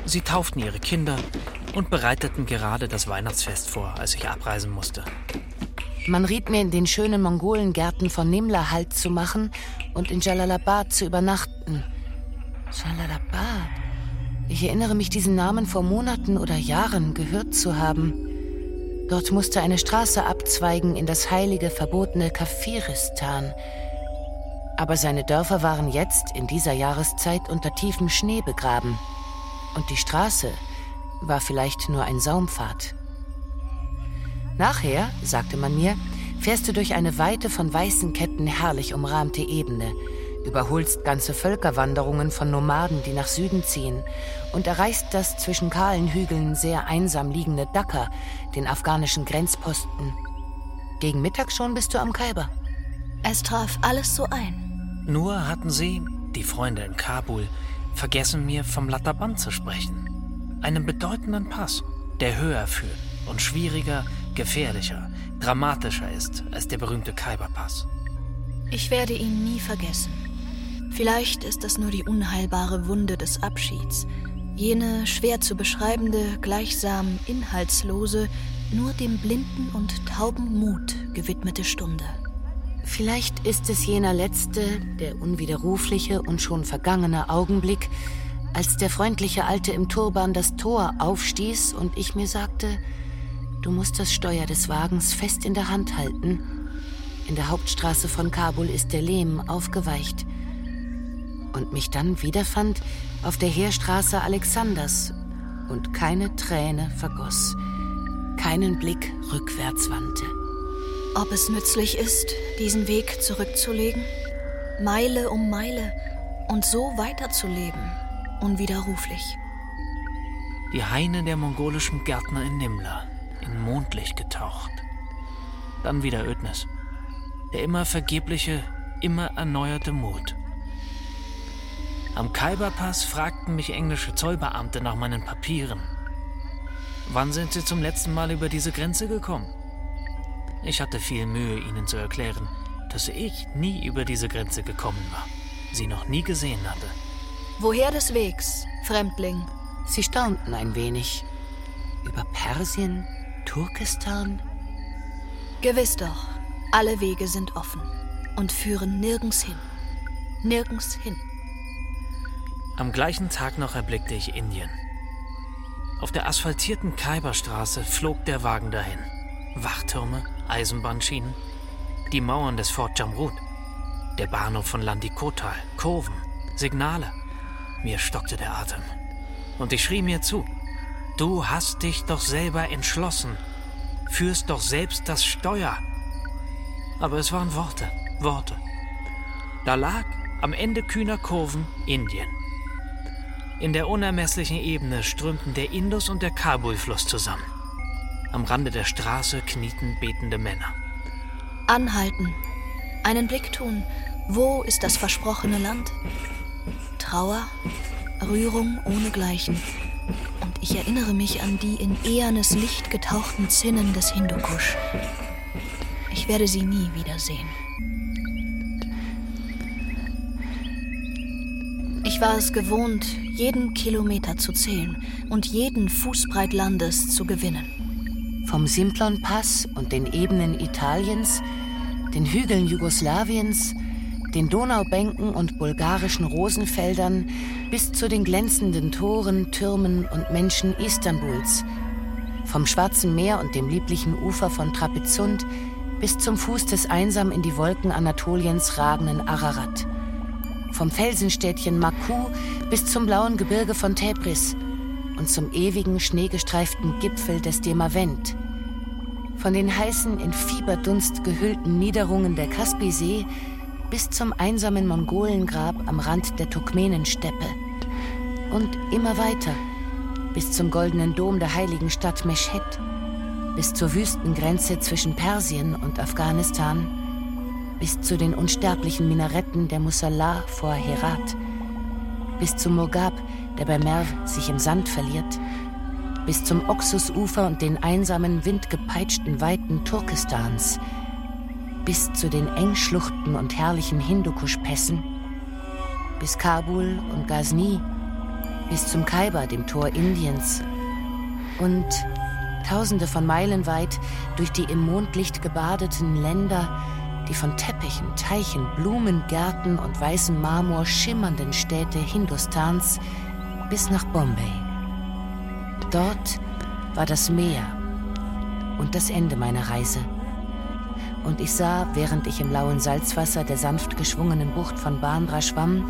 Sie tauften ihre Kinder und bereiteten gerade das Weihnachtsfest vor, als ich abreisen musste. Man riet mir, in den schönen Mongolengärten von Nimla Halt zu machen und in Jalalabad zu übernachten. Jalalabad. Ich erinnere mich, diesen Namen vor Monaten oder Jahren gehört zu haben. Dort musste eine Straße abzweigen in das heilige, verbotene Kafiristan. Aber seine Dörfer waren jetzt, in dieser Jahreszeit, unter tiefem Schnee begraben. Und die Straße war vielleicht nur ein Saumpfad. Nachher, sagte man mir, fährst du durch eine Weite von weißen Ketten herrlich umrahmte Ebene, überholst ganze Völkerwanderungen von Nomaden, die nach Süden ziehen, und erreichst das zwischen kahlen Hügeln sehr einsam liegende Dhaka, den afghanischen Grenzposten. Gegen Mittag schon bist du am Khyber. Es traf alles so ein. Nur hatten sie, die Freunde in Kabul, vergessen mir vom Lataband zu sprechen. Einem bedeutenden Pass, der höher führt und schwieriger, gefährlicher, dramatischer ist als der berühmte Khyberpass. Ich werde ihn nie vergessen. Vielleicht ist es nur die unheilbare Wunde des Abschieds, jene schwer zu beschreibende, gleichsam inhaltslose, nur dem blinden und tauben Mut gewidmete Stunde. Vielleicht ist es jener letzte, der unwiderrufliche und schon vergangene Augenblick, als der freundliche Alte im Turban das Tor aufstieß und ich mir sagte, du musst das Steuer des Wagens fest in der Hand halten. In der Hauptstraße von Kabul ist der Lehm aufgeweicht. Und mich dann wiederfand auf der Heerstraße Alexanders und keine Träne vergoss, keinen Blick rückwärts wandte. Ob es nützlich ist, diesen Weg zurückzulegen, Meile um Meile und so weiterzuleben, unwiderruflich. Die Haine der mongolischen Gärtner in Nimla, in Mondlicht getaucht. Dann wieder Ödnis. Der immer vergebliche, immer erneuerte Mut. Am Khyberpass fragten mich englische Zollbeamte nach meinen Papieren. Wann sind Sie zum letzten Mal über diese Grenze gekommen? Ich hatte viel Mühe, ihnen zu erklären, dass ich nie über diese Grenze gekommen war, sie noch nie gesehen hatte. Woher des Wegs, Fremdling? Sie staunten ein wenig. Über Persien, Turkestan? Gewiss doch, alle Wege sind offen und führen nirgends hin. Nirgends hin. Am gleichen Tag noch erblickte ich Indien. Auf der asphaltierten Khyberstraße flog der Wagen dahin. Wachtürme, Eisenbahnschienen, die Mauern des Fort Jamrud, der Bahnhof von Landikotal, Kurven, Signale. Mir stockte der Atem. Und ich schrie mir zu. Du hast dich doch selber entschlossen. Führst doch selbst das Steuer. Aber es waren Worte, Worte. Da lag am Ende kühner Kurven Indien. In der unermesslichen Ebene strömten der Indus und der Kabul-Fluss zusammen. Am Rande der Straße knieten betende Männer. Anhalten. Einen Blick tun. Wo ist das versprochene Land? Trauer, Rührung ohnegleichen. Und ich erinnere mich an die in ehernes Licht getauchten Zinnen des Hindukusch. Ich werde sie nie wiedersehen. Ich war es gewohnt, jeden Kilometer zu zählen und jeden Fußbreit Landes zu gewinnen. Vom Simplon-Pass und den Ebenen Italiens, den Hügeln Jugoslawiens, den Donaubänken und bulgarischen Rosenfeldern bis zu den glänzenden Toren, Türmen und Menschen Istanbuls, vom Schwarzen Meer und dem lieblichen Ufer von Trapezunt bis zum Fuß des einsam in die Wolken Anatoliens ragenden Ararat, vom Felsenstädtchen Maku bis zum blauen Gebirge von Tebris und zum ewigen schneegestreiften Gipfel des Demavent, von den heißen, in Fieberdunst gehüllten Niederungen der Kaspisee bis zum einsamen Mongolengrab am Rand der Turkmenensteppe. Und immer weiter, bis zum goldenen Dom der heiligen Stadt Mesched, bis zur Wüstengrenze zwischen Persien und Afghanistan, bis zu den unsterblichen Minaretten der Musalla vor Herat, bis zum Murgab, der bei Merv sich im Sand verliert, bis zum Oxusufer und den einsamen, windgepeitschten Weiten Turkestans, bis zu den Engschluchten und herrlichen Hindukusch-Pässen, bis Kabul und Ghazni, bis zum Khyber, dem Tor Indiens und tausende von Meilen weit durch die im Mondlicht gebadeten Länder, die von Teppichen, Teichen, Blumengärten und weißem Marmor schimmernden Städte Hindustans bis nach Bombay. Dort war das Meer und das Ende meiner Reise. Und ich sah, während ich im lauen Salzwasser der sanft geschwungenen Bucht von Bandra schwamm,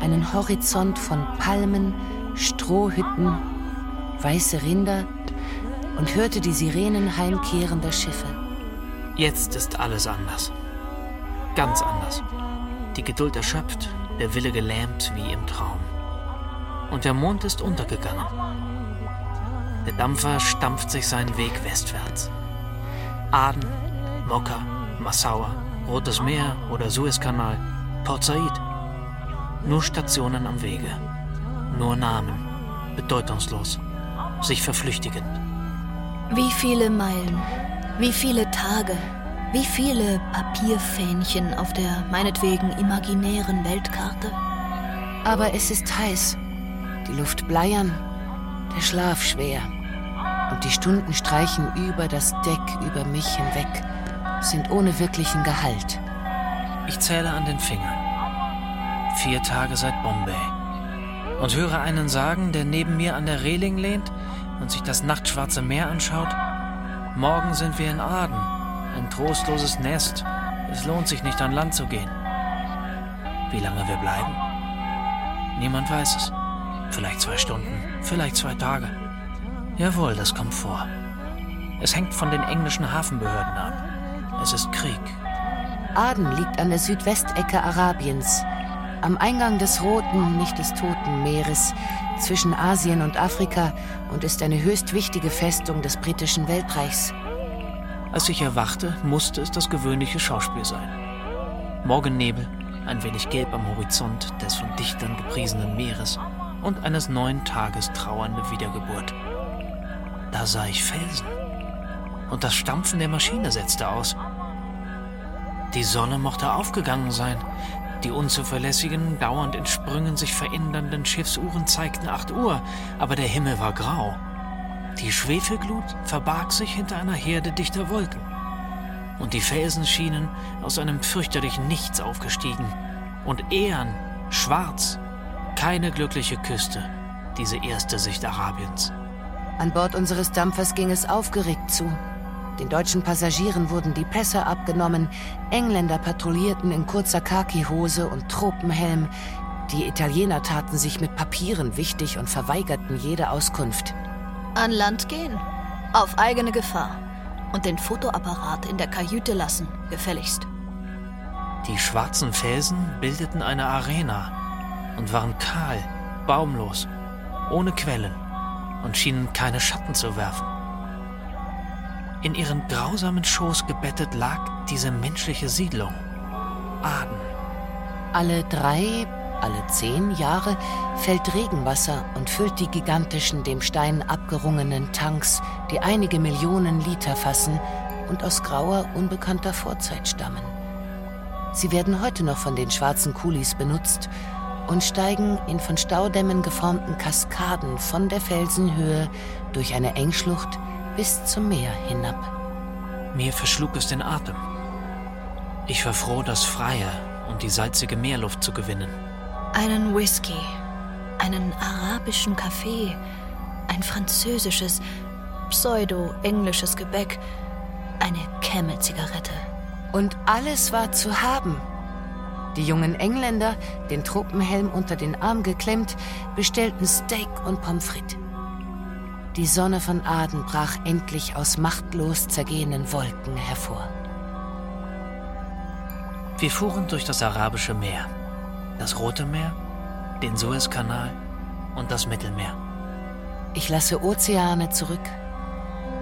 einen Horizont von Palmen, Strohhütten, weiße Rinder und hörte die Sirenen heimkehrender Schiffe. Jetzt ist alles anders. Ganz anders. Die Geduld erschöpft, der Wille gelähmt wie im Traum. Und der Mond ist untergegangen. Der Dampfer stampft sich seinen Weg westwärts. Aden, Mokka, Massaua, Rotes Meer oder Suezkanal, Port Said. Nur Stationen am Wege. Nur Namen, bedeutungslos, sich verflüchtigend. Wie viele Meilen, wie viele Tage, wie viele Papierfähnchen auf der meinetwegen imaginären Weltkarte? Aber es ist heiß, die Luft bleiern, der Schlaf schwer. Und die Stunden streichen über das Deck, über mich hinweg, sind ohne wirklichen Gehalt. Ich zähle an den Fingern. Vier Tage seit Bombay. Und höre einen sagen, der neben mir an der Reling lehnt und sich das nachtschwarze Meer anschaut. Morgen sind wir in Aden. Ein trostloses Nest. Es lohnt sich nicht an Land zu gehen. Wie lange wir bleiben? Niemand weiß es. Vielleicht zwei Stunden, vielleicht zwei Tage. Jawohl, das kommt vor. Es hängt von den englischen Hafenbehörden ab. Es ist Krieg. Aden liegt an der Südwestecke Arabiens, am Eingang des Roten, nicht des Toten Meeres, zwischen Asien und Afrika und ist eine höchst wichtige Festung des britischen Weltreichs. Als ich erwachte, musste es das gewöhnliche Schauspiel sein. Morgennebel, ein wenig gelb am Horizont des von Dichtern gepriesenen Meeres und eines neuen Tages trauernde Wiedergeburt. Da sah ich Felsen. Und das Stampfen der Maschine setzte aus. Die Sonne mochte aufgegangen sein. Die unzuverlässigen, dauernd in Sprüngen sich verändernden Schiffsuhren zeigten 8 Uhr, aber der Himmel war grau. Die Schwefelglut verbarg sich hinter einer Herde dichter Wolken. Und die Felsen schienen aus einem fürchterlichen Nichts aufgestiegen. Und Ehren, schwarz, keine glückliche Küste, diese erste Sicht Arabiens. An Bord unseres Dampfers ging es aufgeregt zu. Den deutschen Passagieren wurden die Pässe abgenommen, Engländer patrouillierten in kurzer Khakihose und Tropenhelm, die Italiener taten sich mit Papieren wichtig und verweigerten jede Auskunft. An Land gehen, auf eigene Gefahr und den Fotoapparat in der Kajüte lassen, gefälligst. Die schwarzen Felsen bildeten eine Arena und waren kahl, baumlos, ohne Quellen und schienen keine Schatten zu werfen. In ihren grausamen Schoß gebettet lag diese menschliche Siedlung. Aden. Alle drei, alle zehn Jahre fällt Regenwasser und füllt die gigantischen, dem Stein abgerungenen Tanks, die einige Millionen Liter fassen und aus grauer, unbekannter Vorzeit stammen. Sie werden heute noch von den schwarzen Kulis benutzt und steigen in von Staudämmen geformten Kaskaden von der Felsenhöhe durch eine Engschlucht bis zum Meer hinab. Mir verschlug es den Atem. Ich war froh, das Freie und die salzige Meerluft zu gewinnen. Einen Whisky, einen arabischen Kaffee, ein französisches, pseudo-englisches Gebäck, eine Camel-Zigarette. Und alles war zu haben. Die jungen Engländer, den Tropenhelm unter den Arm geklemmt, bestellten Steak und Pommes frites. Die Sonne von Aden brach endlich aus machtlos zergehenden Wolken hervor. Wir fuhren durch das Arabische Meer, das Rote Meer, den Suezkanal und das Mittelmeer. Ich lasse Ozeane zurück,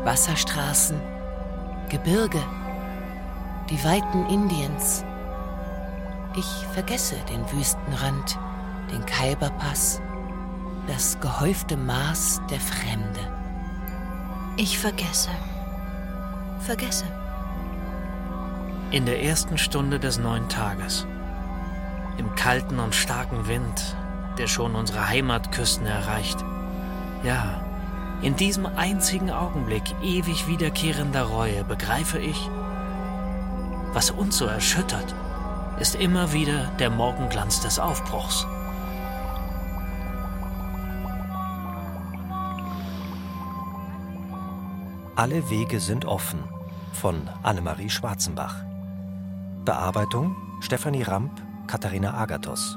Wasserstraßen, Gebirge, die Weiten Indiens. Ich vergesse den Wüstenrand, den Khyberpass, das gehäufte Maß der Fremde. Ich vergesse. Vergesse. In der ersten Stunde des neuen Tages, im kalten und starken Wind, der schon unsere Heimatküsten erreicht. Ja, in diesem einzigen Augenblick ewig wiederkehrender Reue begreife ich, was uns so erschüttert, ist immer wieder der Morgenglanz des Aufbruchs. Alle Wege sind offen von Annemarie Schwarzenbach. Bearbeitung Stefanie Ramp, Katharina Agathos.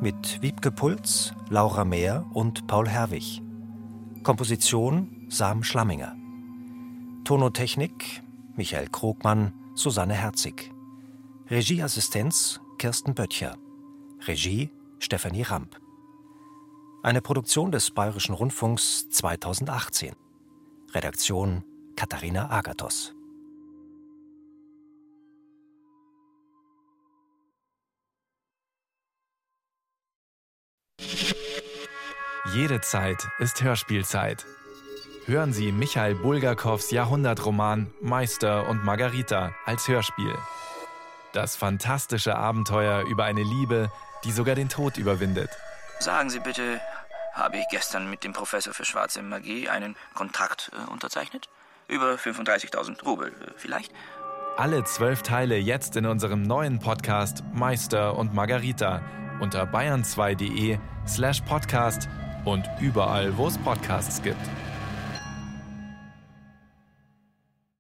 Mit Wiebke Puls, Laura Mehr und Paul Herwig. Komposition Sam Schlamminger. Tonotechnik Michael Krogmann, Susanne Herzig. Regieassistenz Kirsten Böttcher. Regie Stefanie Ramp. Eine Produktion des Bayerischen Rundfunks 2018. Redaktion Katharina Agathos. Jede Zeit ist Hörspielzeit. Hören Sie Michael Bulgakows Jahrhundertroman Meister und Margarita als Hörspiel. Das fantastische Abenteuer über eine Liebe, die sogar den Tod überwindet. Sagen Sie bitte, habe ich gestern mit dem Professor für schwarze Magie einen Kontrakt äh, unterzeichnet? Über 35.000 Rubel äh, vielleicht? Alle zwölf Teile jetzt in unserem neuen Podcast Meister und Margarita unter bayern2.de slash podcast und überall, wo es Podcasts gibt.